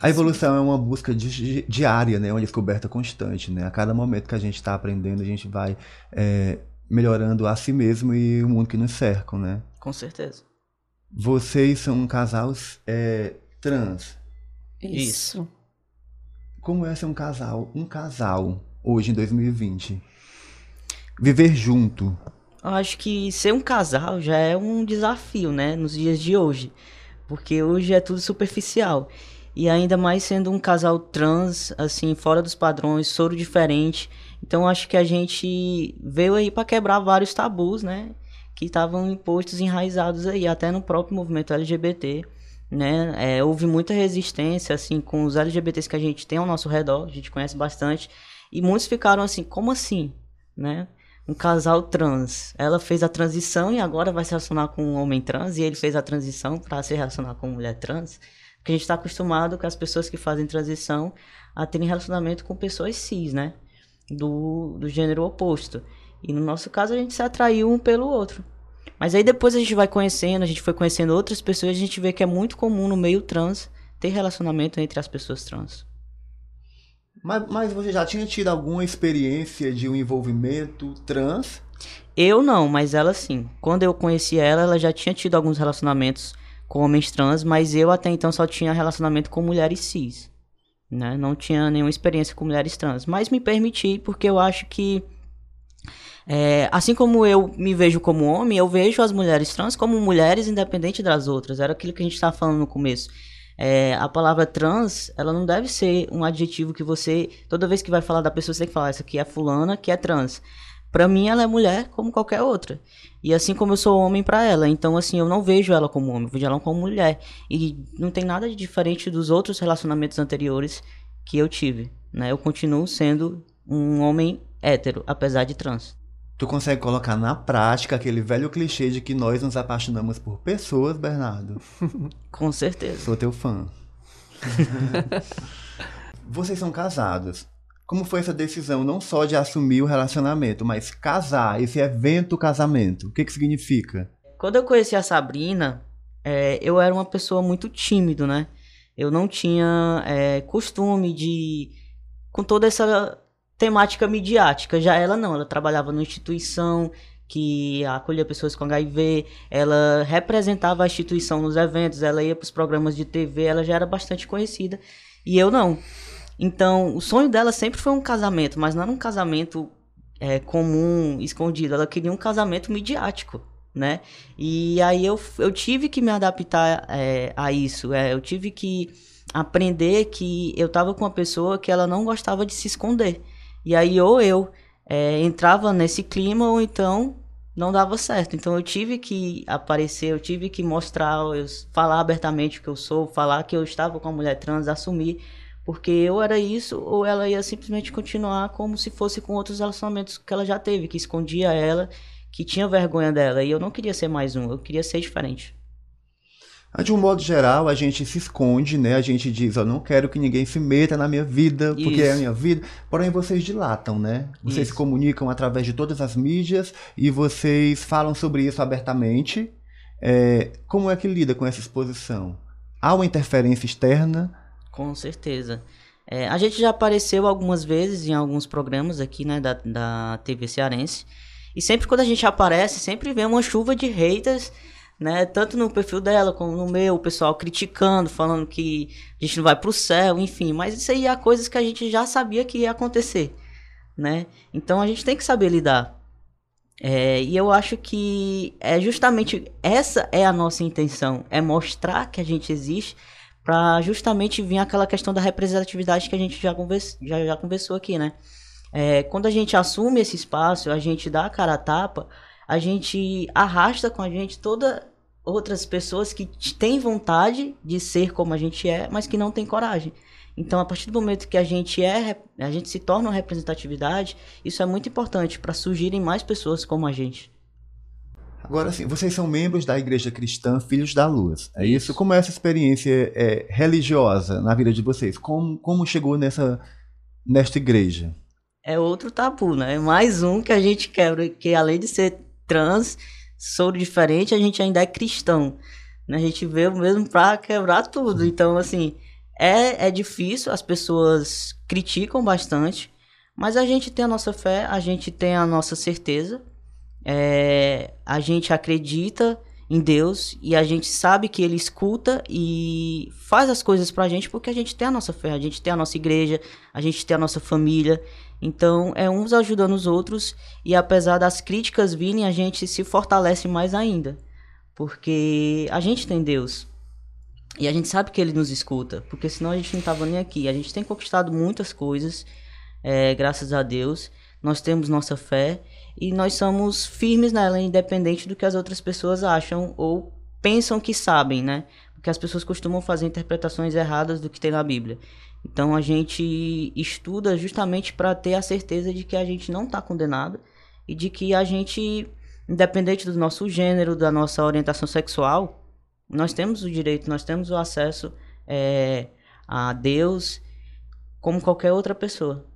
A: A evolução é uma busca di- diária, né? Uma descoberta constante, né? A cada momento que a gente está aprendendo, a gente vai é, melhorando a si mesmo e o mundo que nos cerca, né?
D: Com certeza.
A: Vocês são um casal é, trans.
B: Isso.
A: Como é ser um casal, um casal hoje em 2020? Viver junto.
D: Eu acho que ser um casal já é um desafio, né? Nos dias de hoje. Porque hoje é tudo superficial. E ainda mais sendo um casal trans, assim, fora dos padrões, soro diferente. Então acho que a gente veio aí para quebrar vários tabus, né? Que estavam impostos, enraizados aí, até no próprio movimento LGBT. Né? É, houve muita resistência assim com os LGBTs que a gente tem ao nosso redor, a gente conhece bastante, e muitos ficaram assim, como assim, né? um casal trans. Ela fez a transição e agora vai se relacionar com um homem trans e ele fez a transição para se relacionar com uma mulher trans. Porque a gente está acostumado com as pessoas que fazem transição a terem relacionamento com pessoas cis, né? Do, do gênero oposto. E no nosso caso a gente se atraiu um pelo outro. Mas aí depois a gente vai conhecendo, a gente foi conhecendo outras pessoas e a gente vê que é muito comum no meio trans ter relacionamento entre as pessoas trans.
A: Mas, mas você já tinha tido alguma experiência de um envolvimento trans?
D: Eu não, mas ela sim. Quando eu conheci ela, ela já tinha tido alguns relacionamentos com homens trans, mas eu até então só tinha relacionamento com mulheres cis. Né? Não tinha nenhuma experiência com mulheres trans. Mas me permiti, porque eu acho que. É, assim como eu me vejo como homem, eu vejo as mulheres trans como mulheres independente das outras. Era aquilo que a gente estava falando no começo. É, a palavra trans, ela não deve ser um adjetivo que você, toda vez que vai falar da pessoa, você tem que falar, isso aqui é fulana, que é trans. Pra mim, ela é mulher como qualquer outra. E assim como eu sou homem pra ela. Então, assim, eu não vejo ela como homem, eu vejo ela como mulher. E não tem nada de diferente dos outros relacionamentos anteriores que eu tive. Né? Eu continuo sendo um homem hétero, apesar de trans.
A: Tu consegue colocar na prática aquele velho clichê de que nós nos apaixonamos por pessoas, Bernardo?
D: Com certeza.
A: Sou teu fã. Vocês são casados. Como foi essa decisão não só de assumir o relacionamento, mas casar, esse evento casamento? O que que significa?
D: Quando eu conheci a Sabrina, é, eu era uma pessoa muito tímido, né? Eu não tinha é, costume de. com toda essa temática midiática. Já ela não, ela trabalhava numa instituição que acolhia pessoas com HIV, ela representava a instituição nos eventos, ela ia para os programas de TV, ela já era bastante conhecida. E eu não. Então, o sonho dela sempre foi um casamento, mas não um casamento é, comum, escondido. Ela queria um casamento midiático, né? E aí eu, eu tive que me adaptar é, a isso. É, eu tive que aprender que eu tava com uma pessoa que ela não gostava de se esconder. E aí ou eu é, entrava nesse clima ou então não dava certo. Então eu tive que aparecer, eu tive que mostrar, eu falar abertamente o que eu sou, falar que eu estava com a mulher trans, assumir, porque eu era isso ou ela ia simplesmente continuar como se fosse com outros relacionamentos que ela já teve, que escondia ela, que tinha vergonha dela, e eu não queria ser mais um, eu queria ser diferente.
A: De um modo geral, a gente se esconde, né? A gente diz, eu não quero que ninguém se meta na minha vida, porque
D: Isso.
A: é a minha vida. Porém, vocês dilatam, né? Vocês
D: Isso.
A: se comunicam através de todas as mídias e vocês falam sobre isso abertamente. É, como é que lida com essa exposição? Há uma interferência externa?
D: Com certeza. É, a gente já apareceu algumas vezes em alguns programas aqui, né, da, da TV Cearense. E sempre quando a gente aparece, sempre vem uma chuva de haters, né? Tanto no perfil dela como no meu, o pessoal criticando, falando que a gente não vai pro céu, enfim. Mas isso aí é coisas que a gente já sabia que ia acontecer, né? Então a gente tem que saber lidar. É, e eu acho que é justamente essa é a nossa intenção, é mostrar que a gente existe para justamente vir aquela questão da representatividade que a gente já, convers, já, já conversou aqui, né? É, quando a gente assume esse espaço, a gente dá a cara a tapa, a gente arrasta com a gente todas outras pessoas que têm vontade de ser como a gente é, mas que não têm coragem. Então, a partir do momento que a gente é, a gente se torna uma representatividade, isso é muito importante para surgirem mais pessoas como a gente.
A: Agora, assim, vocês são membros da Igreja Cristã Filhos da Luz. É isso? Como é essa experiência é, religiosa na vida de vocês? Como, como chegou nessa, nesta igreja?
D: é outro tabu, né? É mais um que a gente quebra, que além de ser trans, sou diferente, a gente ainda é cristão. Né? A gente veio mesmo pra quebrar tudo. Então, assim, é, é difícil, as pessoas criticam bastante, mas a gente tem a nossa fé, a gente tem a nossa certeza, é, a gente acredita em Deus e a gente sabe que Ele escuta e faz as coisas pra gente porque a gente tem a nossa fé, a gente tem a nossa igreja, a gente tem a nossa família. Então, é uns ajudando os outros e apesar das críticas virem, a gente se fortalece mais ainda. Porque a gente tem Deus. E a gente sabe que ele nos escuta, porque senão a gente não tava nem aqui. A gente tem conquistado muitas coisas, é, graças a Deus. Nós temos nossa fé e nós somos firmes nela, independente do que as outras pessoas acham ou pensam que sabem, né? Porque as pessoas costumam fazer interpretações erradas do que tem na Bíblia. Então a gente estuda justamente para ter a certeza de que a gente não está condenado e de que a gente, independente do nosso gênero, da nossa orientação sexual, nós temos o direito, nós temos o acesso é, a Deus como qualquer outra pessoa.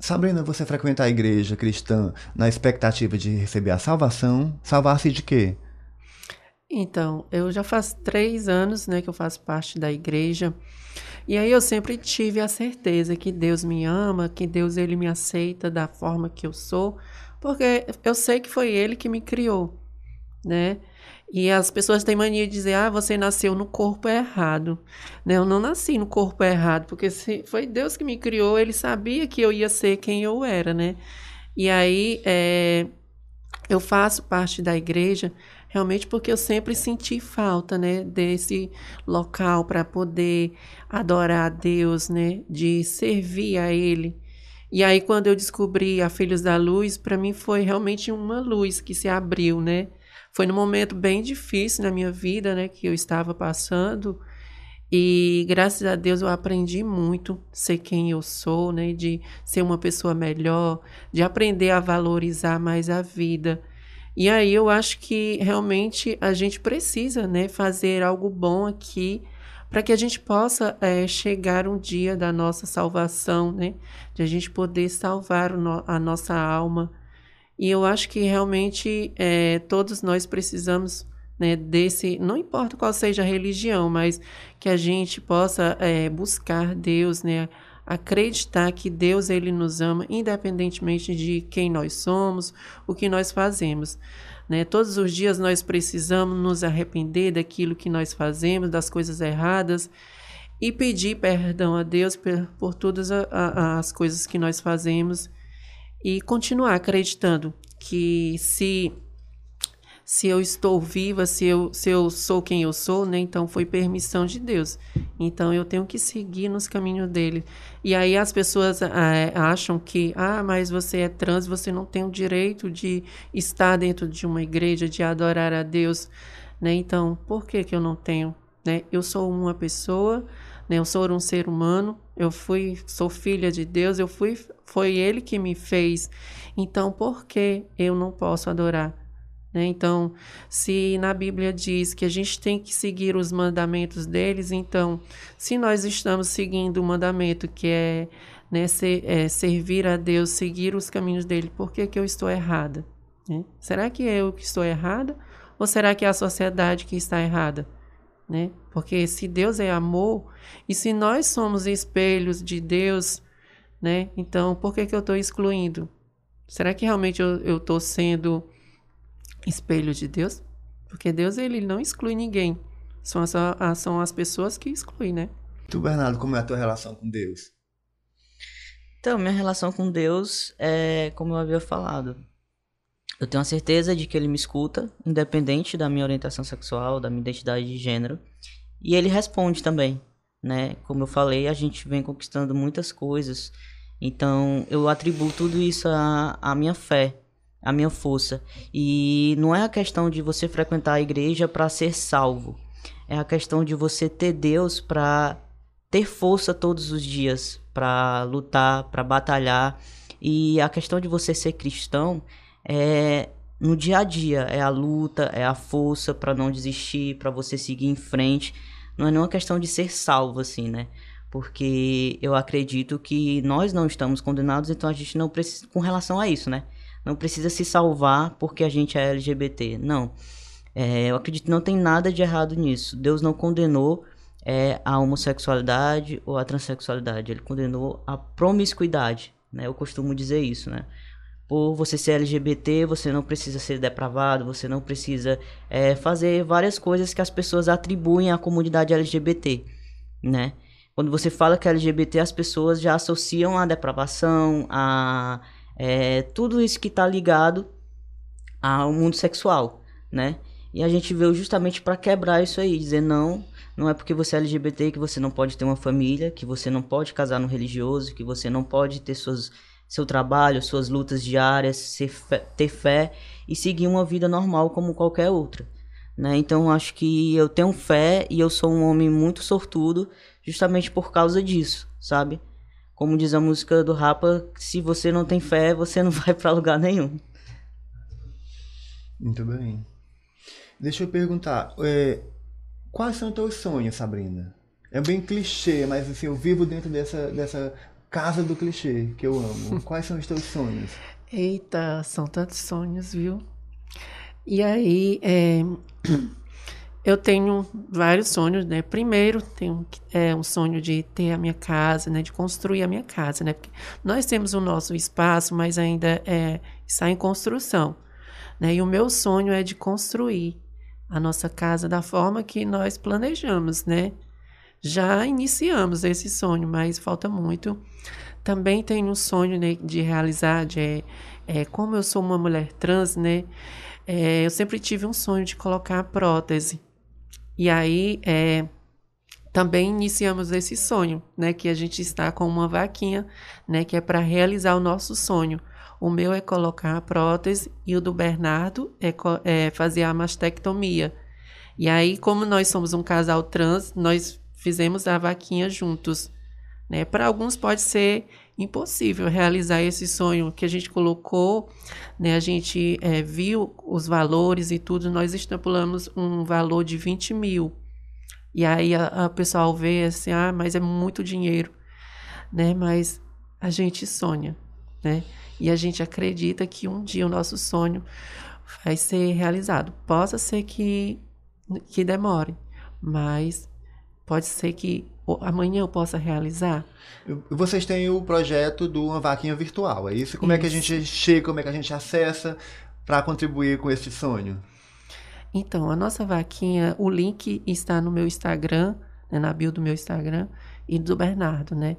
A: Sabrina, você frequenta a igreja cristã na expectativa de receber a salvação? Salvar-se de quê?
B: Então, eu já faz três anos, né, que eu faço parte da igreja. E aí eu sempre tive a certeza que Deus me ama, que Deus ele me aceita da forma que eu sou, porque eu sei que foi Ele que me criou, né? E as pessoas têm mania de dizer, ah, você nasceu no corpo errado. Né? Eu não nasci no corpo errado, porque se foi Deus que me criou, Ele sabia que eu ia ser quem eu era, né? E aí, é, eu faço parte da igreja realmente porque eu sempre senti falta, né, desse local para poder adorar a Deus, né, de servir a Ele. E aí quando eu descobri a Filhos da Luz, para mim foi realmente uma luz que se abriu, né? Foi num momento bem difícil na minha vida, né, que eu estava passando. E graças a Deus eu aprendi muito ser quem eu sou, né, de ser uma pessoa melhor, de aprender a valorizar mais a vida. E aí eu acho que realmente a gente precisa, né, fazer algo bom aqui para que a gente possa é, chegar um dia da nossa salvação, né, de a gente poder salvar no a nossa alma. E eu acho que realmente é, todos nós precisamos né, desse, não importa qual seja a religião, mas que a gente possa é, buscar Deus, né, acreditar que Deus ele nos ama, independentemente de quem nós somos, o que nós fazemos. Né? Todos os dias nós precisamos nos arrepender daquilo que nós fazemos, das coisas erradas, e pedir perdão a Deus por, por todas a, a, as coisas que nós fazemos e continuar acreditando que se se eu estou viva, se eu, se eu sou quem eu sou, né? Então foi permissão de Deus. Então eu tenho que seguir nos caminhos dele. E aí as pessoas é, acham que, ah, mas você é trans, você não tem o direito de estar dentro de uma igreja, de adorar a Deus, né? Então, por que que eu não tenho? Né? Eu sou uma pessoa, né? Eu sou um ser humano, eu fui, sou filha de Deus, eu fui, foi Ele que me fez. Então, por que eu não posso adorar? Né? Então, se na Bíblia diz que a gente tem que seguir os mandamentos deles, então, se nós estamos seguindo o mandamento que é, né, ser, é, servir a Deus, seguir os caminhos dele, por que, que eu estou errada? Né? Será que eu que estou errada? Ou será que é a sociedade que está errada? Né? Porque se Deus é amor, e se nós somos espelhos de Deus, né? então por que, que eu estou excluindo? Será que realmente eu estou sendo espelho de Deus, porque Deus ele não exclui ninguém. São as, são as pessoas que excluem, né?
A: Tu, Bernardo, como é a tua relação com Deus?
D: Então, minha relação com Deus é como eu havia falado. Eu tenho a certeza de que ele me escuta, independente da minha orientação sexual, da minha identidade de gênero. E ele responde também, né? Como eu falei, a gente vem conquistando muitas coisas. Então, eu atribuo tudo isso à, à minha fé, a minha força. E não é a questão de você frequentar a igreja para ser salvo. É a questão de você ter Deus para ter força todos os dias, para lutar, para batalhar. E a questão de você ser cristão é no dia a dia, é a luta, é a força para não desistir, para você seguir em frente. Não é nenhuma questão de ser salvo assim, né? Porque eu acredito que nós não estamos condenados, então a gente não precisa com relação a isso, né? Não precisa se salvar porque a gente é LGBT. Não. É, eu acredito que não tem nada de errado nisso. Deus não condenou é, a homossexualidade ou a transexualidade. Ele condenou a promiscuidade. Né? Eu costumo dizer isso, né? Por você ser LGBT, você não precisa ser depravado, você não precisa é, fazer várias coisas que as pessoas atribuem à comunidade LGBT, né? Quando você fala que é LGBT, as pessoas já associam a depravação, a é, tudo isso que está ligado ao mundo sexual, né? E a gente veio justamente para quebrar isso aí, dizer não, não é porque você é LGBT que você não pode ter uma família, que você não pode casar no religioso, que você não pode ter suas, seu trabalho, suas lutas diárias, ter fé e seguir uma vida normal como qualquer outra. Né? Então acho que eu tenho fé e eu sou um homem muito sortudo justamente por causa disso, sabe? Como diz a música do Rapa, se você não tem fé, você não vai para lugar nenhum.
A: Muito bem. Deixa eu perguntar, é, quais são teus sonhos, Sabrina? É bem clichê, mas assim, eu vivo dentro dessa, dessa casa do clichê que eu amo. Quais são os teus sonhos?
B: Eita, são tantos sonhos, viu? E aí, é, eu tenho vários sonhos, né? Primeiro, tenho é, um sonho de ter a minha casa, né? De construir a minha casa, né? Porque nós temos o nosso espaço, mas ainda é, está em construção, né? E o meu sonho é de construir a nossa casa da forma que nós planejamos, né? Já iniciamos esse sonho, mas falta muito. Também tenho um sonho né, de realizar, de, é, é, como eu sou uma mulher trans, né? É, eu sempre tive um sonho de colocar prótese e aí é, também iniciamos esse sonho, né? Que a gente está com uma vaquinha, né? Que é para realizar o nosso sonho. O meu é colocar a prótese e o do Bernardo é, é fazer a mastectomia. E aí, como nós somos um casal trans, nós fizemos a vaquinha juntos. Né? Para alguns pode ser impossível realizar esse sonho que a gente colocou, né? A gente é, viu os valores e tudo, nós estipulamos um valor de 20 mil. E aí a pessoal vê assim, ah, mas é muito dinheiro, né? Mas a gente sonha, né? E a gente acredita que um dia o nosso sonho vai ser realizado. Possa ser que, que demore, mas pode ser que amanhã eu possa realizar.
A: Vocês têm o projeto do Uma Vaquinha Virtual, é isso? Como isso. é que a gente chega, como é que a gente acessa para contribuir com esse sonho?
B: Então, a nossa vaquinha, o link está no meu Instagram, né, na bio do meu Instagram e do Bernardo, né?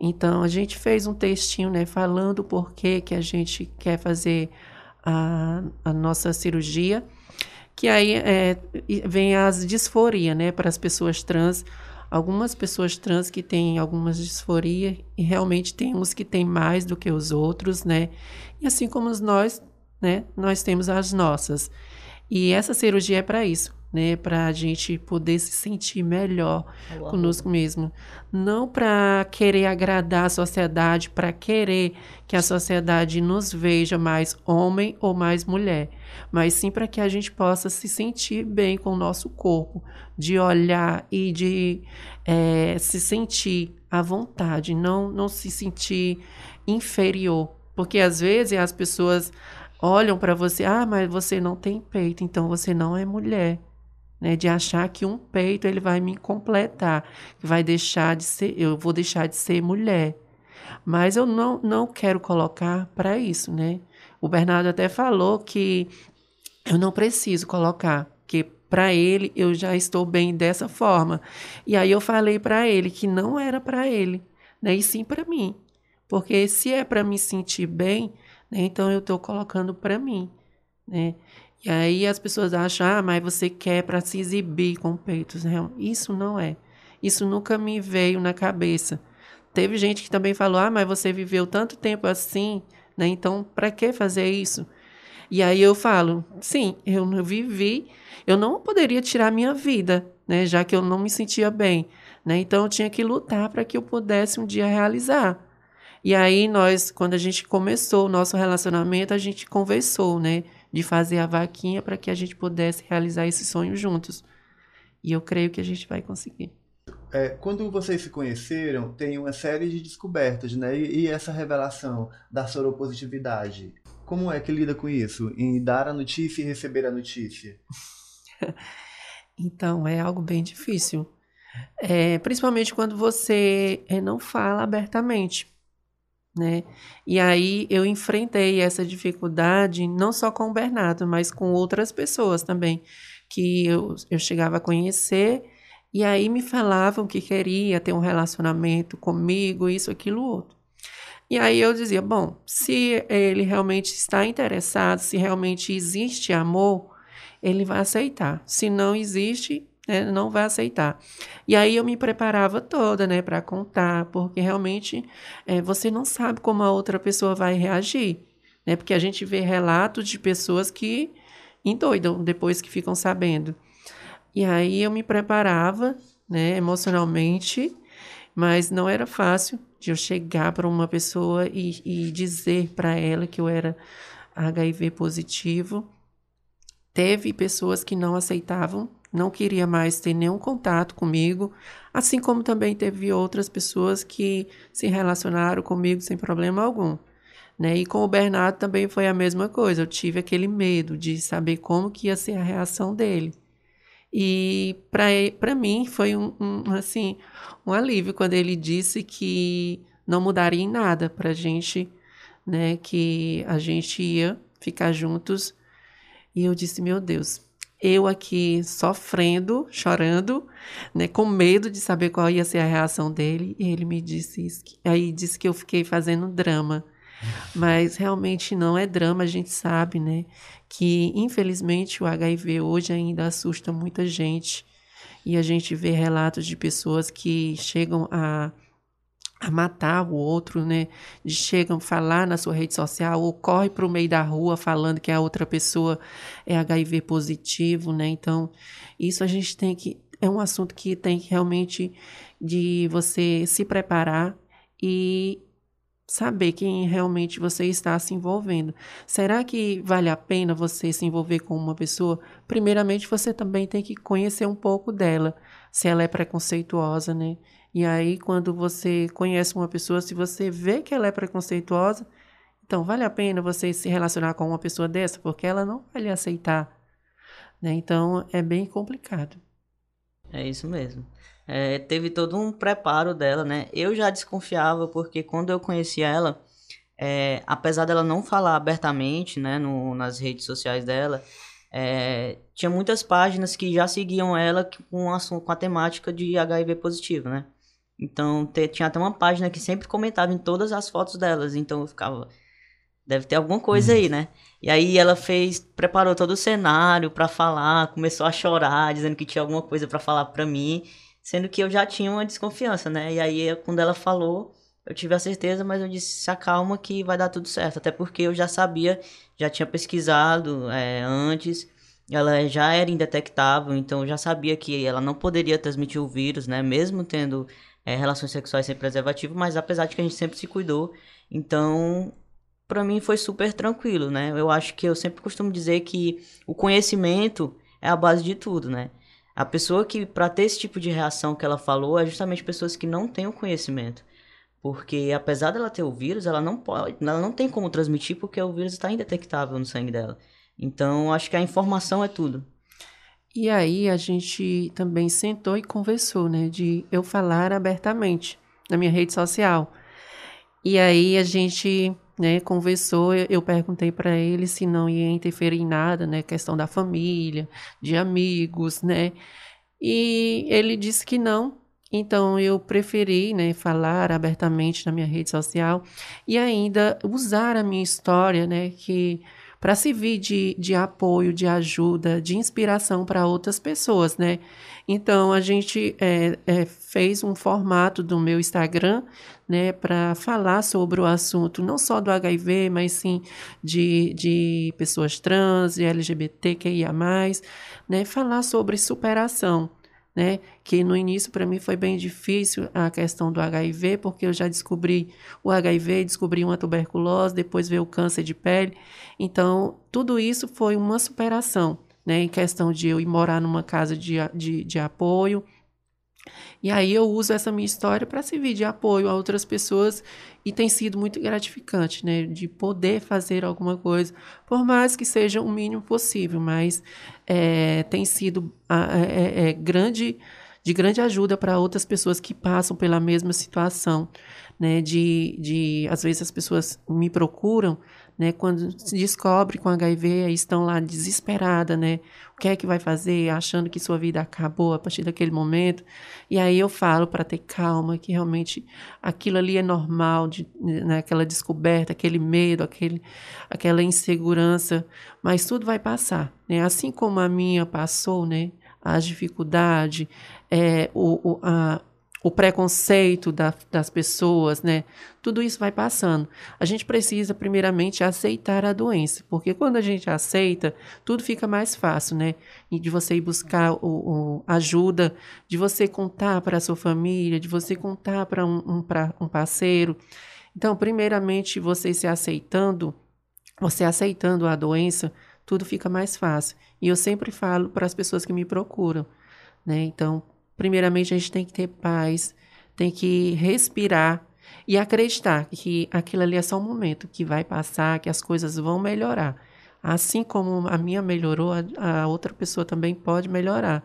B: Então, a gente fez um textinho, né, falando por que que a gente quer fazer a, a nossa cirurgia, Que aí é, vem as disforia, né, para as pessoas trans. Algumas pessoas trans que têm algumas disforia e realmente tem uns que têm mais do que os outros, né? E assim como nós, né, nós temos as nossas. E essa cirurgia é para isso, né? Para a gente poder se sentir melhor
D: Uau.
B: conosco mesmo. Não para querer agradar a sociedade, para querer que a sociedade nos veja mais homem ou mais mulher, mas sim para que a gente possa se sentir bem com o nosso corpo, de olhar e de eh, se sentir à vontade, não, não se sentir inferior. Porque às vezes as pessoas olham para você, ah, mas você não tem peito, então você não é mulher. Né, de achar que um peito ele vai me completar, que vai deixar de ser, eu vou deixar de ser mulher. Mas eu não, não quero colocar para isso, né? O Bernardo até falou que eu não preciso colocar, que para ele eu já estou bem dessa forma. E aí eu falei para ele que não era para ele, né? E sim para mim. Porque se é para me sentir bem, né, então eu estou colocando para mim, né? E aí as pessoas acham, ah, mas você quer para se exibir com peitos. Não, isso não é. Isso nunca me veio na cabeça. Teve gente que também falou, ah, mas você viveu tanto tempo assim, né? Então, para que fazer isso? E aí eu falo, sim, eu vivi, eu não poderia tirar minha vida, né? Já que eu não me sentia bem, né? Então eu tinha que lutar para que eu pudesse um dia realizar. E aí nós, quando a gente começou o nosso relacionamento, a gente conversou, né? De fazer a vaquinha para que a gente pudesse realizar esse sonho juntos. E eu creio que a gente vai conseguir.
A: É, quando vocês se conheceram, tem uma série de descobertas, né? E, e essa revelação da soropositividade, como é que lida com isso? Em dar a notícia e receber a notícia?
B: Então, é algo bem difícil. É, principalmente quando você é, não fala abertamente, né? E aí eu enfrentei essa dificuldade não só com o Bernardo, mas com outras pessoas também, que eu, eu chegava a conhecer e aí me falavam que queria ter um relacionamento comigo, isso, aquilo, outro. E aí eu dizia, bom, se ele realmente está interessado, se realmente existe amor, ele vai aceitar. Se não existe, né, não vai aceitar. E aí eu me preparava toda, né, para contar, porque realmente é, você não sabe como a outra pessoa vai reagir, né? Porque a gente vê relatos de pessoas que endoidam depois que ficam sabendo. E aí eu me preparava, né, emocionalmente, mas não era fácil de eu chegar para uma pessoa e, e dizer para ela que eu era HIV positivo. Teve pessoas que não aceitavam, não queria mais ter nenhum contato comigo, assim como também teve outras pessoas que se relacionaram comigo sem problema algum. Né? E com o Bernardo também foi a mesma coisa. Eu tive aquele medo de saber como que ia ser a reação dele. E para mim foi um, um, assim, um alívio quando ele disse que não mudaria em nada para a gente, né? Que a gente ia ficar juntos. E eu disse, meu Deus, eu aqui sofrendo, chorando, né, com medo de saber qual ia ser a reação dele, e ele me disse isso. Aí disse que eu fiquei fazendo drama. Mas realmente não é drama, a gente sabe, né? Que infelizmente o HIV hoje ainda assusta muita gente. E a gente vê relatos de pessoas que chegam a, a matar o outro, né? De chegam a falar na sua rede social ou corre para o meio da rua falando que a outra pessoa é HIV positivo, né? Então, isso a gente tem que. É um assunto que tem que realmente de você se preparar e saber quem realmente você está se envolvendo. Será que vale a pena você se envolver com uma pessoa? Primeiramente, você também tem que conhecer um pouco dela, se ela é preconceituosa, né? E aí, quando você conhece uma pessoa, se você vê que ela é preconceituosa, então vale a pena você se relacionar com uma pessoa dessa, porque ela não vai lhe aceitar. Né? Então, é bem complicado.
D: É isso mesmo. É, teve todo um preparo dela, né? Eu já desconfiava, porque quando eu conhecia ela, é, apesar dela não falar abertamente, né, no, nas redes sociais dela, é, tinha muitas páginas que já seguiam ela com, a, com a temática de HIV positivo, né? Então, te, tinha até uma página que sempre comentava em todas as fotos delas, então eu ficava... Deve ter alguma coisa aí, né? E aí ela fez, preparou todo o cenário pra falar, começou a chorar, dizendo que tinha alguma coisa pra falar pra mim, sendo que eu já tinha uma desconfiança, né? E aí quando ela falou, eu tive a certeza, mas eu disse, se acalma que vai dar tudo certo. Até porque eu já sabia, já tinha pesquisado é, antes, ela já era indetectável, então eu já sabia que ela não poderia transmitir o vírus, né? Mesmo tendo é, relações sexuais sem preservativo, mas apesar de que a gente sempre se cuidou, então para mim foi super tranquilo, né? Eu acho que eu sempre costumo dizer que o conhecimento é a base de tudo, né? A pessoa que, para ter esse tipo de reação que ela falou, é justamente pessoas que não têm o conhecimento. Porque apesar dela ter o vírus, ela não pode, ela não tem como transmitir porque o vírus está indetectável no sangue dela. Então, acho que a informação é tudo.
B: E aí a gente também sentou e conversou, né, de eu falar abertamente na minha rede social. E aí a gente né, conversou, eu perguntei para ele se não ia interferir em nada, né, questão da família, de amigos, né, e ele disse que não. Então eu preferi, né, falar abertamente na minha rede social e ainda usar a minha história, né, que para servir de, de apoio, de ajuda, de inspiração para outras pessoas, né? Então a gente é, é, fez um formato do meu Instagram, né, para falar sobre o assunto não só do HIV, mas sim de, de pessoas trans, LGBTQIA+, né, falar sobre superação né? Que no início para mim foi bem difícil a questão do HIV, porque eu já descobri o HIV, descobri uma tuberculose, depois veio o câncer de pele. Então, tudo isso foi uma superação, né? Em questão de eu ir morar numa casa de, de, de apoio, e aí eu uso essa minha história para servir de apoio a outras pessoas e tem sido muito gratificante, né? De poder fazer alguma coisa, por mais que seja o mínimo possível, mas é, tem sido é, é, grande, de grande ajuda para outras pessoas que passam pela mesma situação, né? De, de às vezes as pessoas me procuram né? Quando se descobre com HIV, estão lá desesperada, né? O que é que vai fazer, achando que sua vida acabou a partir daquele momento. E aí eu falo para ter calma, que realmente aquilo ali é normal, de, né? aquela descoberta, aquele medo, aquele, aquela insegurança, mas tudo vai passar, né? Assim como a minha passou, né? As dificuldades, é, o, o, a, o preconceito da, das pessoas, né? Tudo isso vai passando. A gente precisa, primeiramente, aceitar a doença, porque quando a gente aceita, tudo fica mais fácil, né? De você ir buscar o, o ajuda, de você contar para a sua família, de você contar para um, um, um parceiro. Então, primeiramente, você se aceitando, você aceitando a doença, tudo fica mais fácil. E eu sempre falo para as pessoas que me procuram, né? Então, primeiramente a gente tem que ter paz, tem que respirar e acreditar que aquilo ali é só um momento, que vai passar, que as coisas vão melhorar. Assim como a minha melhorou, a, a outra pessoa também pode melhorar.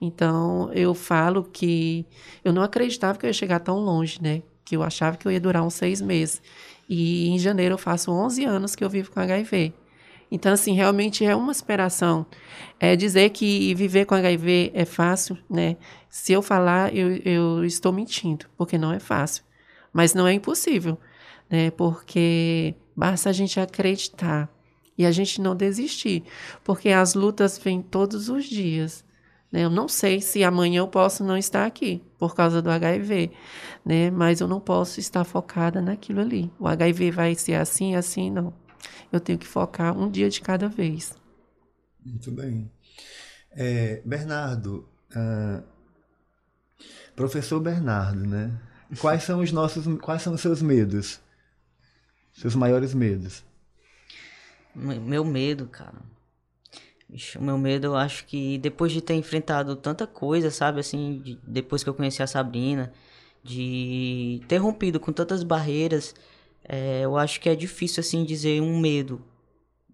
B: Então, eu falo que eu não acreditava que eu ia chegar tão longe, né? Que eu achava que eu ia durar uns seis meses. E em janeiro eu faço 11 anos que eu vivo com HIV. Então, assim, realmente é uma superação. É dizer que viver com HIV é fácil, né? Se eu falar, eu, eu estou mentindo, porque não é fácil. Mas não é impossível, né? Porque basta a gente acreditar e a gente não desistir, porque as lutas vêm todos os dias. Né? Eu não sei se amanhã eu posso não estar aqui por causa do HIV, né? Mas eu não posso estar focada naquilo ali. O HIV vai ser assim, assim, não eu tenho que focar um dia de cada vez.
A: Muito bem. É, Bernardo, uh, professor Bernardo, né? Quais são os nossos, quais são os seus medos? Seus maiores medos?
D: Meu medo, cara. O meu medo, eu acho que depois de ter enfrentado tanta coisa, sabe, assim, de, depois que eu conheci a Sabrina, de ter rompido com tantas barreiras, é, eu acho que é difícil, assim, dizer um medo,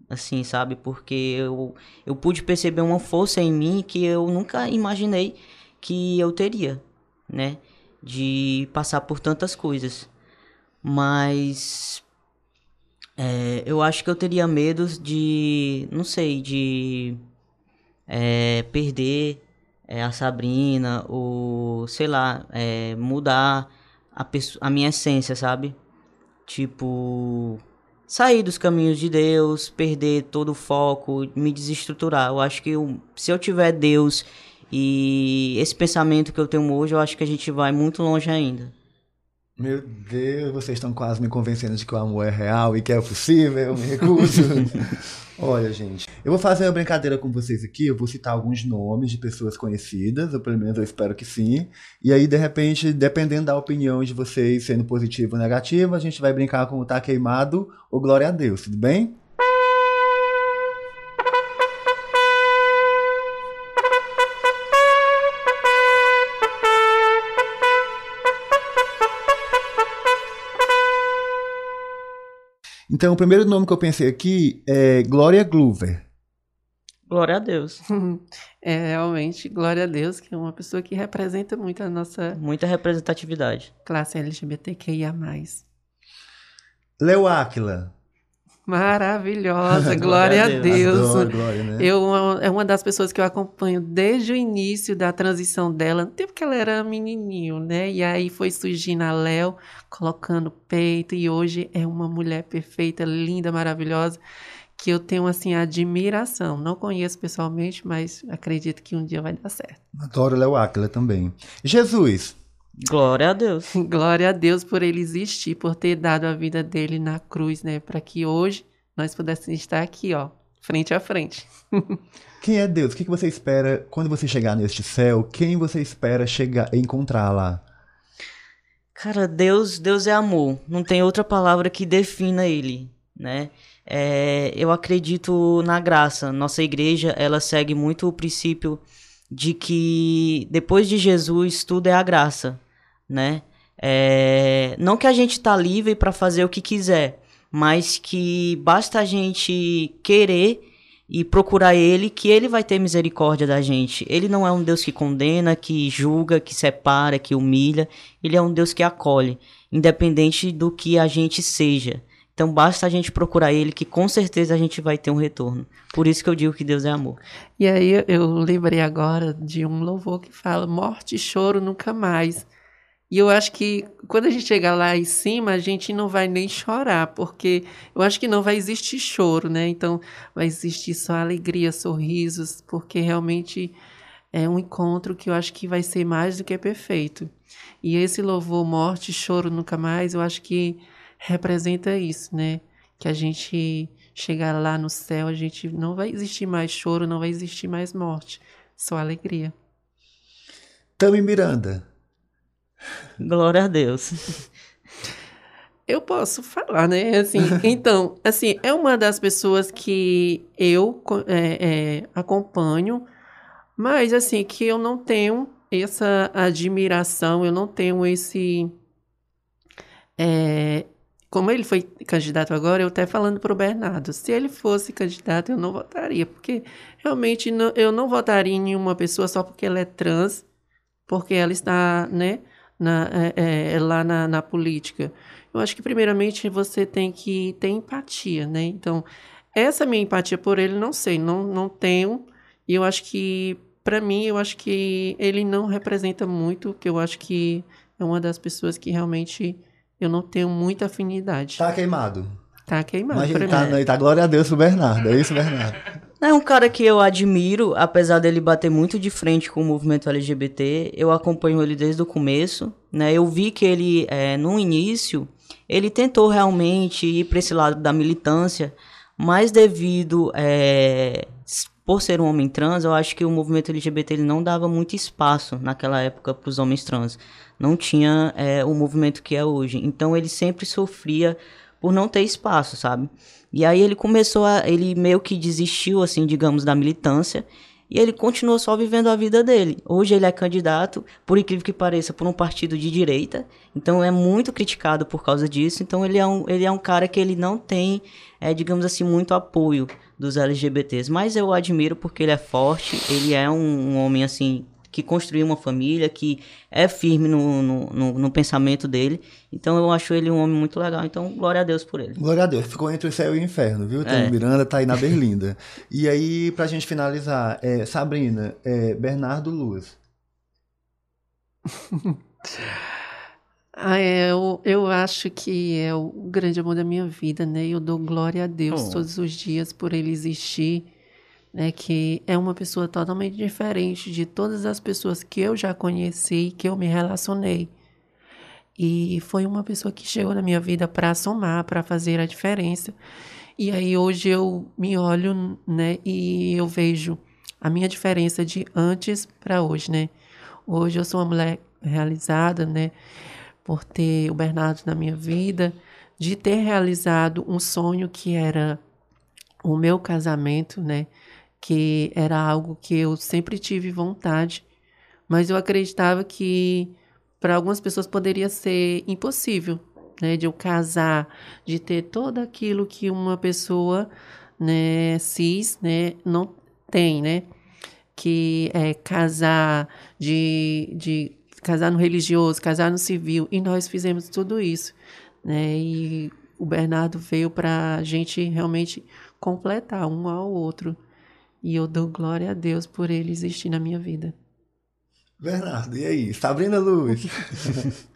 D: assim, sabe? Porque eu, eu pude perceber uma força em mim que eu nunca imaginei que eu teria, né? De passar por tantas coisas. Mas é, eu acho que eu teria medo de, não sei, de é, perder é, a Sabrina ou, sei lá, é, mudar a, a minha essência, sabe? Tipo, sair dos caminhos de Deus, perder todo o foco, me desestruturar. Eu acho que eu, se eu tiver Deus e esse pensamento que eu tenho hoje, eu acho que a gente vai muito longe ainda.
A: Meu Deus, vocês estão quase me convencendo de que o amor é real e que é possível, eu me recuso. Olha, gente, eu vou fazer uma brincadeira com vocês aqui, eu vou citar alguns nomes de pessoas conhecidas, ou pelo menos eu espero que sim. E aí, de repente, dependendo da opinião de vocês, sendo positiva ou negativa, a gente vai brincar com o tá queimado ou glória a Deus, tudo bem? Então, o primeiro nome que eu pensei aqui é Glória Glover.
D: Glória a Deus.
B: É realmente, glória a Deus, que é uma pessoa que representa muito a nossa
D: Muita representatividade.
B: classe LGBTQIA.
A: Léo Áquila.
B: Maravilhosa, glória a
D: Glória a
B: Deus.
A: Adoro, Glória, né?
B: Eu é uma das pessoas que eu acompanho desde o início da transição dela, no tempo que ela era menininho, né? E aí foi surgindo a Léo, colocando peito, e hoje é uma mulher perfeita, linda, maravilhosa, que eu tenho, assim, admiração. Não conheço pessoalmente, mas acredito que um dia vai dar certo.
A: Adoro Léo Áquila também. Jesus.
D: Glória a Deus.
B: Glória a Deus por ele existir, por ter dado a vida dele na cruz, né? Para que hoje nós pudéssemos estar aqui, ó, frente a frente.
A: Quem é Deus? O que você espera quando você chegar neste céu? Quem você espera chegar encontrar lá?
D: Cara, Deus, Deus é amor. Não tem outra palavra que defina ele, né? É, eu acredito na graça. Nossa igreja, ela segue muito o princípio de que depois de Jesus tudo é a graça, né? É, não que a gente tá livre para fazer o que quiser, mas que basta a gente querer e procurar ele, que ele vai ter misericórdia da gente. Ele não é um Deus que condena, que julga, que separa, que humilha. Ele é um Deus que acolhe, independente do que a gente seja. Então basta a gente procurar ele, que com certeza a gente vai ter um retorno. Por isso que eu digo que Deus é amor.
B: E aí eu- lembrei agora de um louvor que fala morte e choro nunca mais. E eu acho que quando a gente chegar lá em cima, a gente não vai nem chorar, porque eu acho que não vai existir choro, né? Então vai existir só alegria, sorrisos, porque realmente é um encontro que eu acho que vai ser mais do que perfeito. E esse louvor morte choro nunca mais, eu acho que representa isso, né? Que a gente chegar lá no céu, a gente não vai existir mais choro, não vai existir mais morte, só alegria.
A: Tami Miranda.
D: Glória a Deus.
B: Eu posso falar, né? Assim, então, assim, é uma das pessoas que eu é, é, acompanho, mas assim, que eu não tenho essa admiração, eu não tenho esse. é, como ele foi candidato agora, eu até falando para o Bernardo, se ele fosse candidato, eu não votaria, porque realmente não- eu não votaria em nenhuma pessoa só porque ela é trans, porque ela está, né, na, é, é, lá na, na política. Eu acho que, primeiramente, você tem que ter empatia, né? Então, essa minha empatia por ele, não sei, não, não tenho. E eu acho que, para mim, eu acho que ele não representa muito, que eu acho que é uma das pessoas que realmente eu não tenho muita afinidade.
A: Tá queimado.
B: Tá queimado
A: Mas ele tá, ele tá glória a Deus pro Bernardo. É isso, Bernardo?
D: É um cara que eu admiro, apesar dele bater muito de frente com o movimento LGBT. Eu acompanho ele desde o começo, né? Eu vi que ele, é, no início, ele tentou realmente ir para esse lado da militância, mas devido, é, por ser um homem trans, eu acho que o movimento LGBT ele não dava muito espaço naquela época para os homens trans. Não tinha é, o movimento que é hoje. Então ele sempre sofria por não ter espaço, sabe? E aí ele começou a. Ele meio que desistiu, assim, digamos, da militância. E ele continuou só vivendo a vida dele. Hoje ele é candidato, por incrível que pareça, por um partido de direita. Então é muito criticado por causa disso. Então ele é um, ele é um cara que ele não tem, é, digamos assim, muito apoio dos LGBTs. Mas eu o admiro porque ele é forte, ele é um, um homem, assim, que construiu uma família, que é firme no, no, no, no pensamento dele. Então eu acho ele um homem muito legal. Então, glória a Deus por ele.
A: Glória a Deus. Ficou entre o céu e o inferno, viu? Tami
D: É.
A: Miranda tá aí na Berlinda. E aí, pra gente finalizar, é, Sabrina, é, Bernardo Luz.
B: Ah, é, eu, eu acho que é o grande amor da minha vida, né? Eu dou glória a Deus
D: Oh.
B: todos os dias por ele existir, né? Que é uma pessoa totalmente diferente de todas as pessoas que eu já conheci, que eu me relacionei. E foi uma pessoa que chegou na minha vida para somar, para fazer a diferença. E aí hoje eu me olho, né? E eu vejo a minha diferença de antes para hoje, né? Hoje eu sou uma mulher realizada, né? Por ter o Bernardo na minha vida, de ter realizado um sonho que era o meu casamento, né? Que era algo que eu sempre tive vontade, mas eu acreditava que para algumas pessoas poderia ser impossível, né? De eu casar, de ter tudo aquilo que uma pessoa, né, cis, né, não tem, né? Que é casar, de, de casar no religioso, casar no civil, e nós fizemos tudo isso, né? E o Bernardo veio para a gente realmente completar um ao outro. E eu dou glória a Deus por ele existir na minha vida.
A: Bernardo, e aí? Sabrina Luz.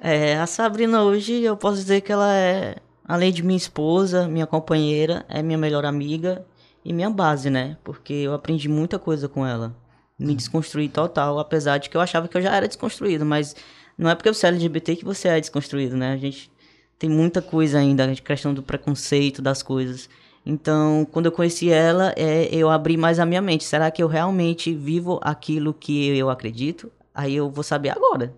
D: É, a Sabrina hoje eu posso dizer que ela é, além de minha esposa, minha companheira, é minha melhor amiga e minha base, né? Porque eu aprendi muita coisa com ela. Me desconstruí total, apesar de que eu achava que eu já era desconstruído, mas não é porque você é LGBT que você é desconstruído, né? A gente tem muita coisa ainda, a questão do preconceito, das coisas. Então, quando eu conheci ela, é, eu abri mais a minha mente. Será que eu realmente vivo aquilo que eu acredito? Aí eu vou saber agora.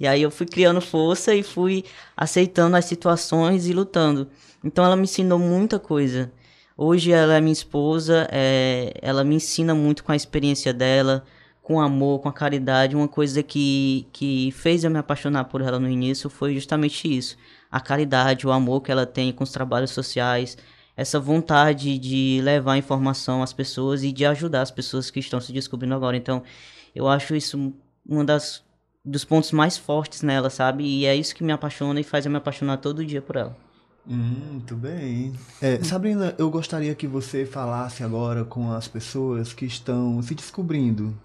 D: E aí eu fui criando força e fui aceitando as situações e lutando. Então ela me ensinou muita coisa. Hoje ela é minha esposa, é, ela me ensina muito com a experiência dela, com amor, com a caridade. Uma coisa que, que fez eu me apaixonar por ela no início foi justamente isso. A caridade, o amor que ela tem com os trabalhos sociais, essa vontade de levar informação às pessoas e de ajudar as pessoas que estão se descobrindo agora. Então, eu acho isso uma das dos pontos mais fortes nela, sabe? E é isso que me apaixona e faz eu me apaixonar todo dia por ela.
A: Hum, muito bem. É, Sabrina, eu gostaria que você falasse agora com as pessoas que estão se descobrindo.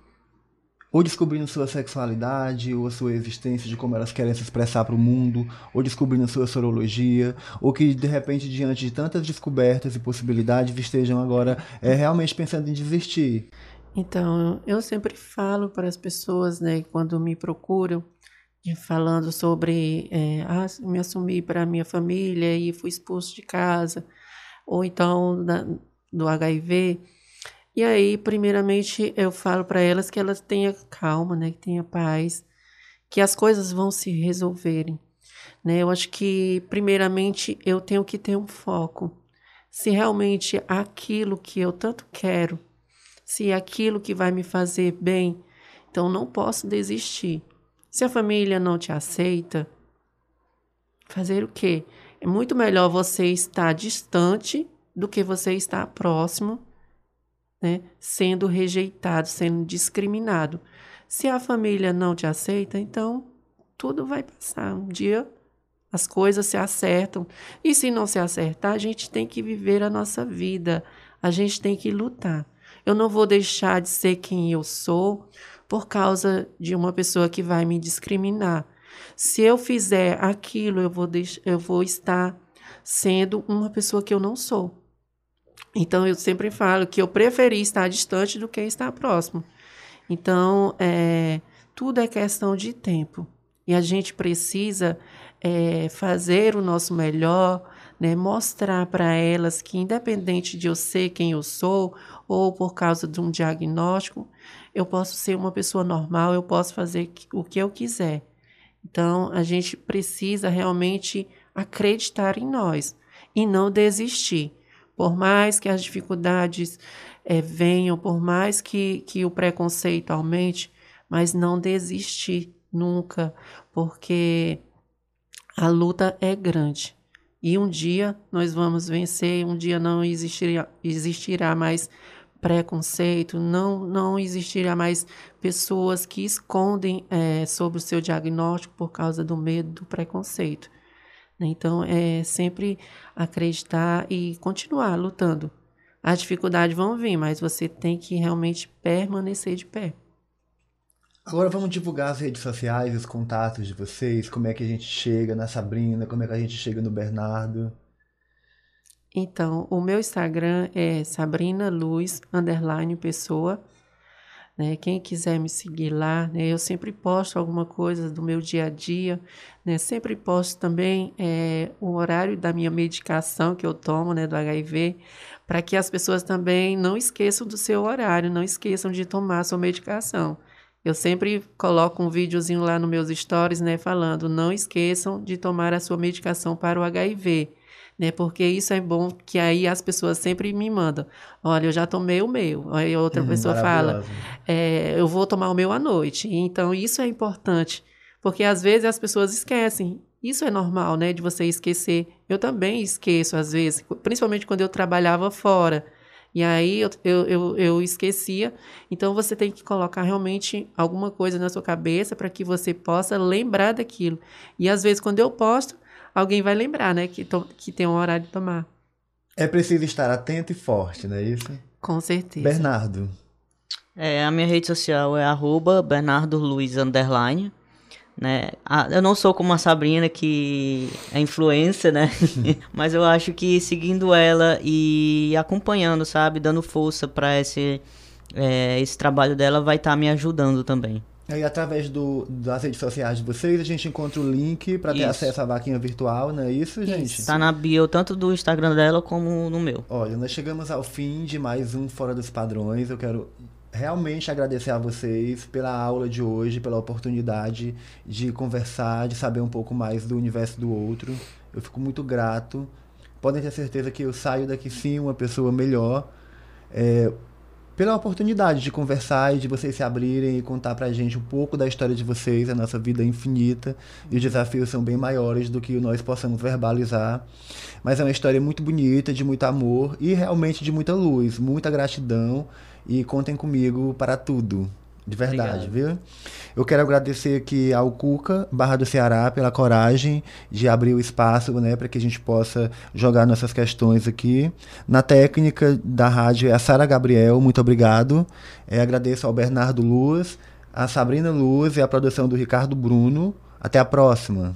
A: Ou descobrindo sua sexualidade, ou a sua existência, de como elas querem se expressar para o mundo, ou descobrindo sua sorologia, ou que de repente, diante de tantas descobertas e possibilidades, estejam agora é, realmente pensando em desistir.
B: Então, eu sempre falo para as pessoas, né, quando me procuram, falando sobre é, ah, me assumi para a minha família e fui expulso de casa, ou então da- do HIV. E aí, primeiramente, eu falo para elas que elas tenham calma, né, que tenham paz, que as coisas vão se resolverem. Né? Eu acho que, primeiramente, eu tenho que ter um foco. Se realmente aquilo que eu tanto quero se é aquilo que vai me fazer bem, então não posso desistir. Se a família não te aceita, fazer o quê? É muito melhor você estar distante do que você estar próximo, né, sendo rejeitado, sendo discriminado. Se a família não te aceita, então tudo vai passar. Um dia as coisas se acertam. E se não se acertar, a gente tem que viver a nossa vida. A gente tem que lutar. Eu não vou deixar de ser quem eu sou por causa de uma pessoa que vai me discriminar. Se eu fizer aquilo, eu vou, deix- eu vou estar sendo uma pessoa que eu não sou. Então, eu sempre falo que eu preferi estar distante do que estar próximo. Então, é, tudo é questão de tempo. E a gente precisa é, fazer o nosso melhor, né, mostrar para elas que, independente de eu ser quem eu sou, ou por causa de um diagnóstico, eu posso ser uma pessoa normal, eu posso fazer o que eu quiser. Então, a gente precisa realmente acreditar em nós e não desistir. Por mais que as dificuldades eh, venham, por mais que, que o preconceito aumente, mas não desistir nunca, porque a luta é grande. E um dia nós vamos vencer, um dia não existirá, existirá mais preconceito, não, não existirá mais pessoas que escondem eh, sobre o seu diagnóstico por causa do medo do preconceito. Então, é sempre acreditar e continuar lutando. As dificuldades vão vir, mas você tem que realmente permanecer de pé.
A: Agora vamos divulgar as redes sociais, os contatos de vocês, como é que a gente chega na Sabrina, como é que a gente chega no Bernardo.
B: Então, o meu Instagram é Sabrina Luz, underline pessoa. Né? Quem quiser me seguir lá, né? eu sempre posto alguma coisa do meu dia a dia, né? Sempre posto também é, o horário da minha medicação que eu tomo, né, do HIV, para que as pessoas também não esqueçam do seu horário, não esqueçam de tomar a sua medicação. Eu sempre coloco um videozinho lá nos meus stories, né, falando: não esqueçam de tomar a sua medicação para o HIV né? Porque isso é bom que aí as pessoas sempre me mandam. Olha, eu já tomei o meu. Aí outra
A: Hum,
B: pessoa fala, é, eu vou tomar o meu à noite. Então isso é importante, porque às vezes as pessoas esquecem. Isso é normal, né? De você esquecer. Eu também esqueço às vezes, principalmente quando eu trabalhava fora. E aí eu, eu, eu, eu esquecia. Então você tem que colocar realmente alguma coisa na sua cabeça para que você possa lembrar daquilo. E às vezes, quando eu posto, alguém vai lembrar, né? Que, to- que tem um horário de tomar.
A: É preciso estar atento e forte, não é isso?
B: Com certeza.
A: Bernardo.
D: É, a minha rede social é arroba Bernardo Luiz underline. Né? Ah, eu não sou como a Sabrina que é influência, né? Mas eu acho que seguindo ela e acompanhando, sabe, dando força para esse é, esse trabalho dela vai estar me ajudando também.
A: Aí, através do, das redes sociais de vocês, a gente encontra o link para ter
D: Isso.
A: acesso à vaquinha virtual, não é isso, gente?
D: Tá na bio tanto do Instagram dela como no meu.
A: Olha, nós chegamos ao fim de mais um Fora dos Padrões. Eu quero realmente agradecer a vocês pela aula de hoje, pela oportunidade de conversar, de saber um pouco mais do universo do outro. Eu fico muito grato. Podem ter certeza que eu saio daqui sim uma pessoa melhor. É, pela oportunidade de conversar e de vocês se abrirem e contar pra gente um pouco da história de vocês, a nossa vida é infinita e os desafios são bem maiores do que nós possamos verbalizar. Mas é uma história muito bonita, de muito amor e realmente de muita luz, muita gratidão e contem comigo para tudo. De verdade,
D: Obrigado.
A: viu? Eu quero agradecer aqui ao Cuca, Barra do Ceará, pela coragem de abrir o espaço, né, para que a gente possa jogar nossas questões aqui. Na técnica da rádio é a Sara Gabriel, muito obrigado. É, agradeço ao Bernardo Luz, a Sabrina Luz e a produção do Ricardo Bruno. Até a próxima.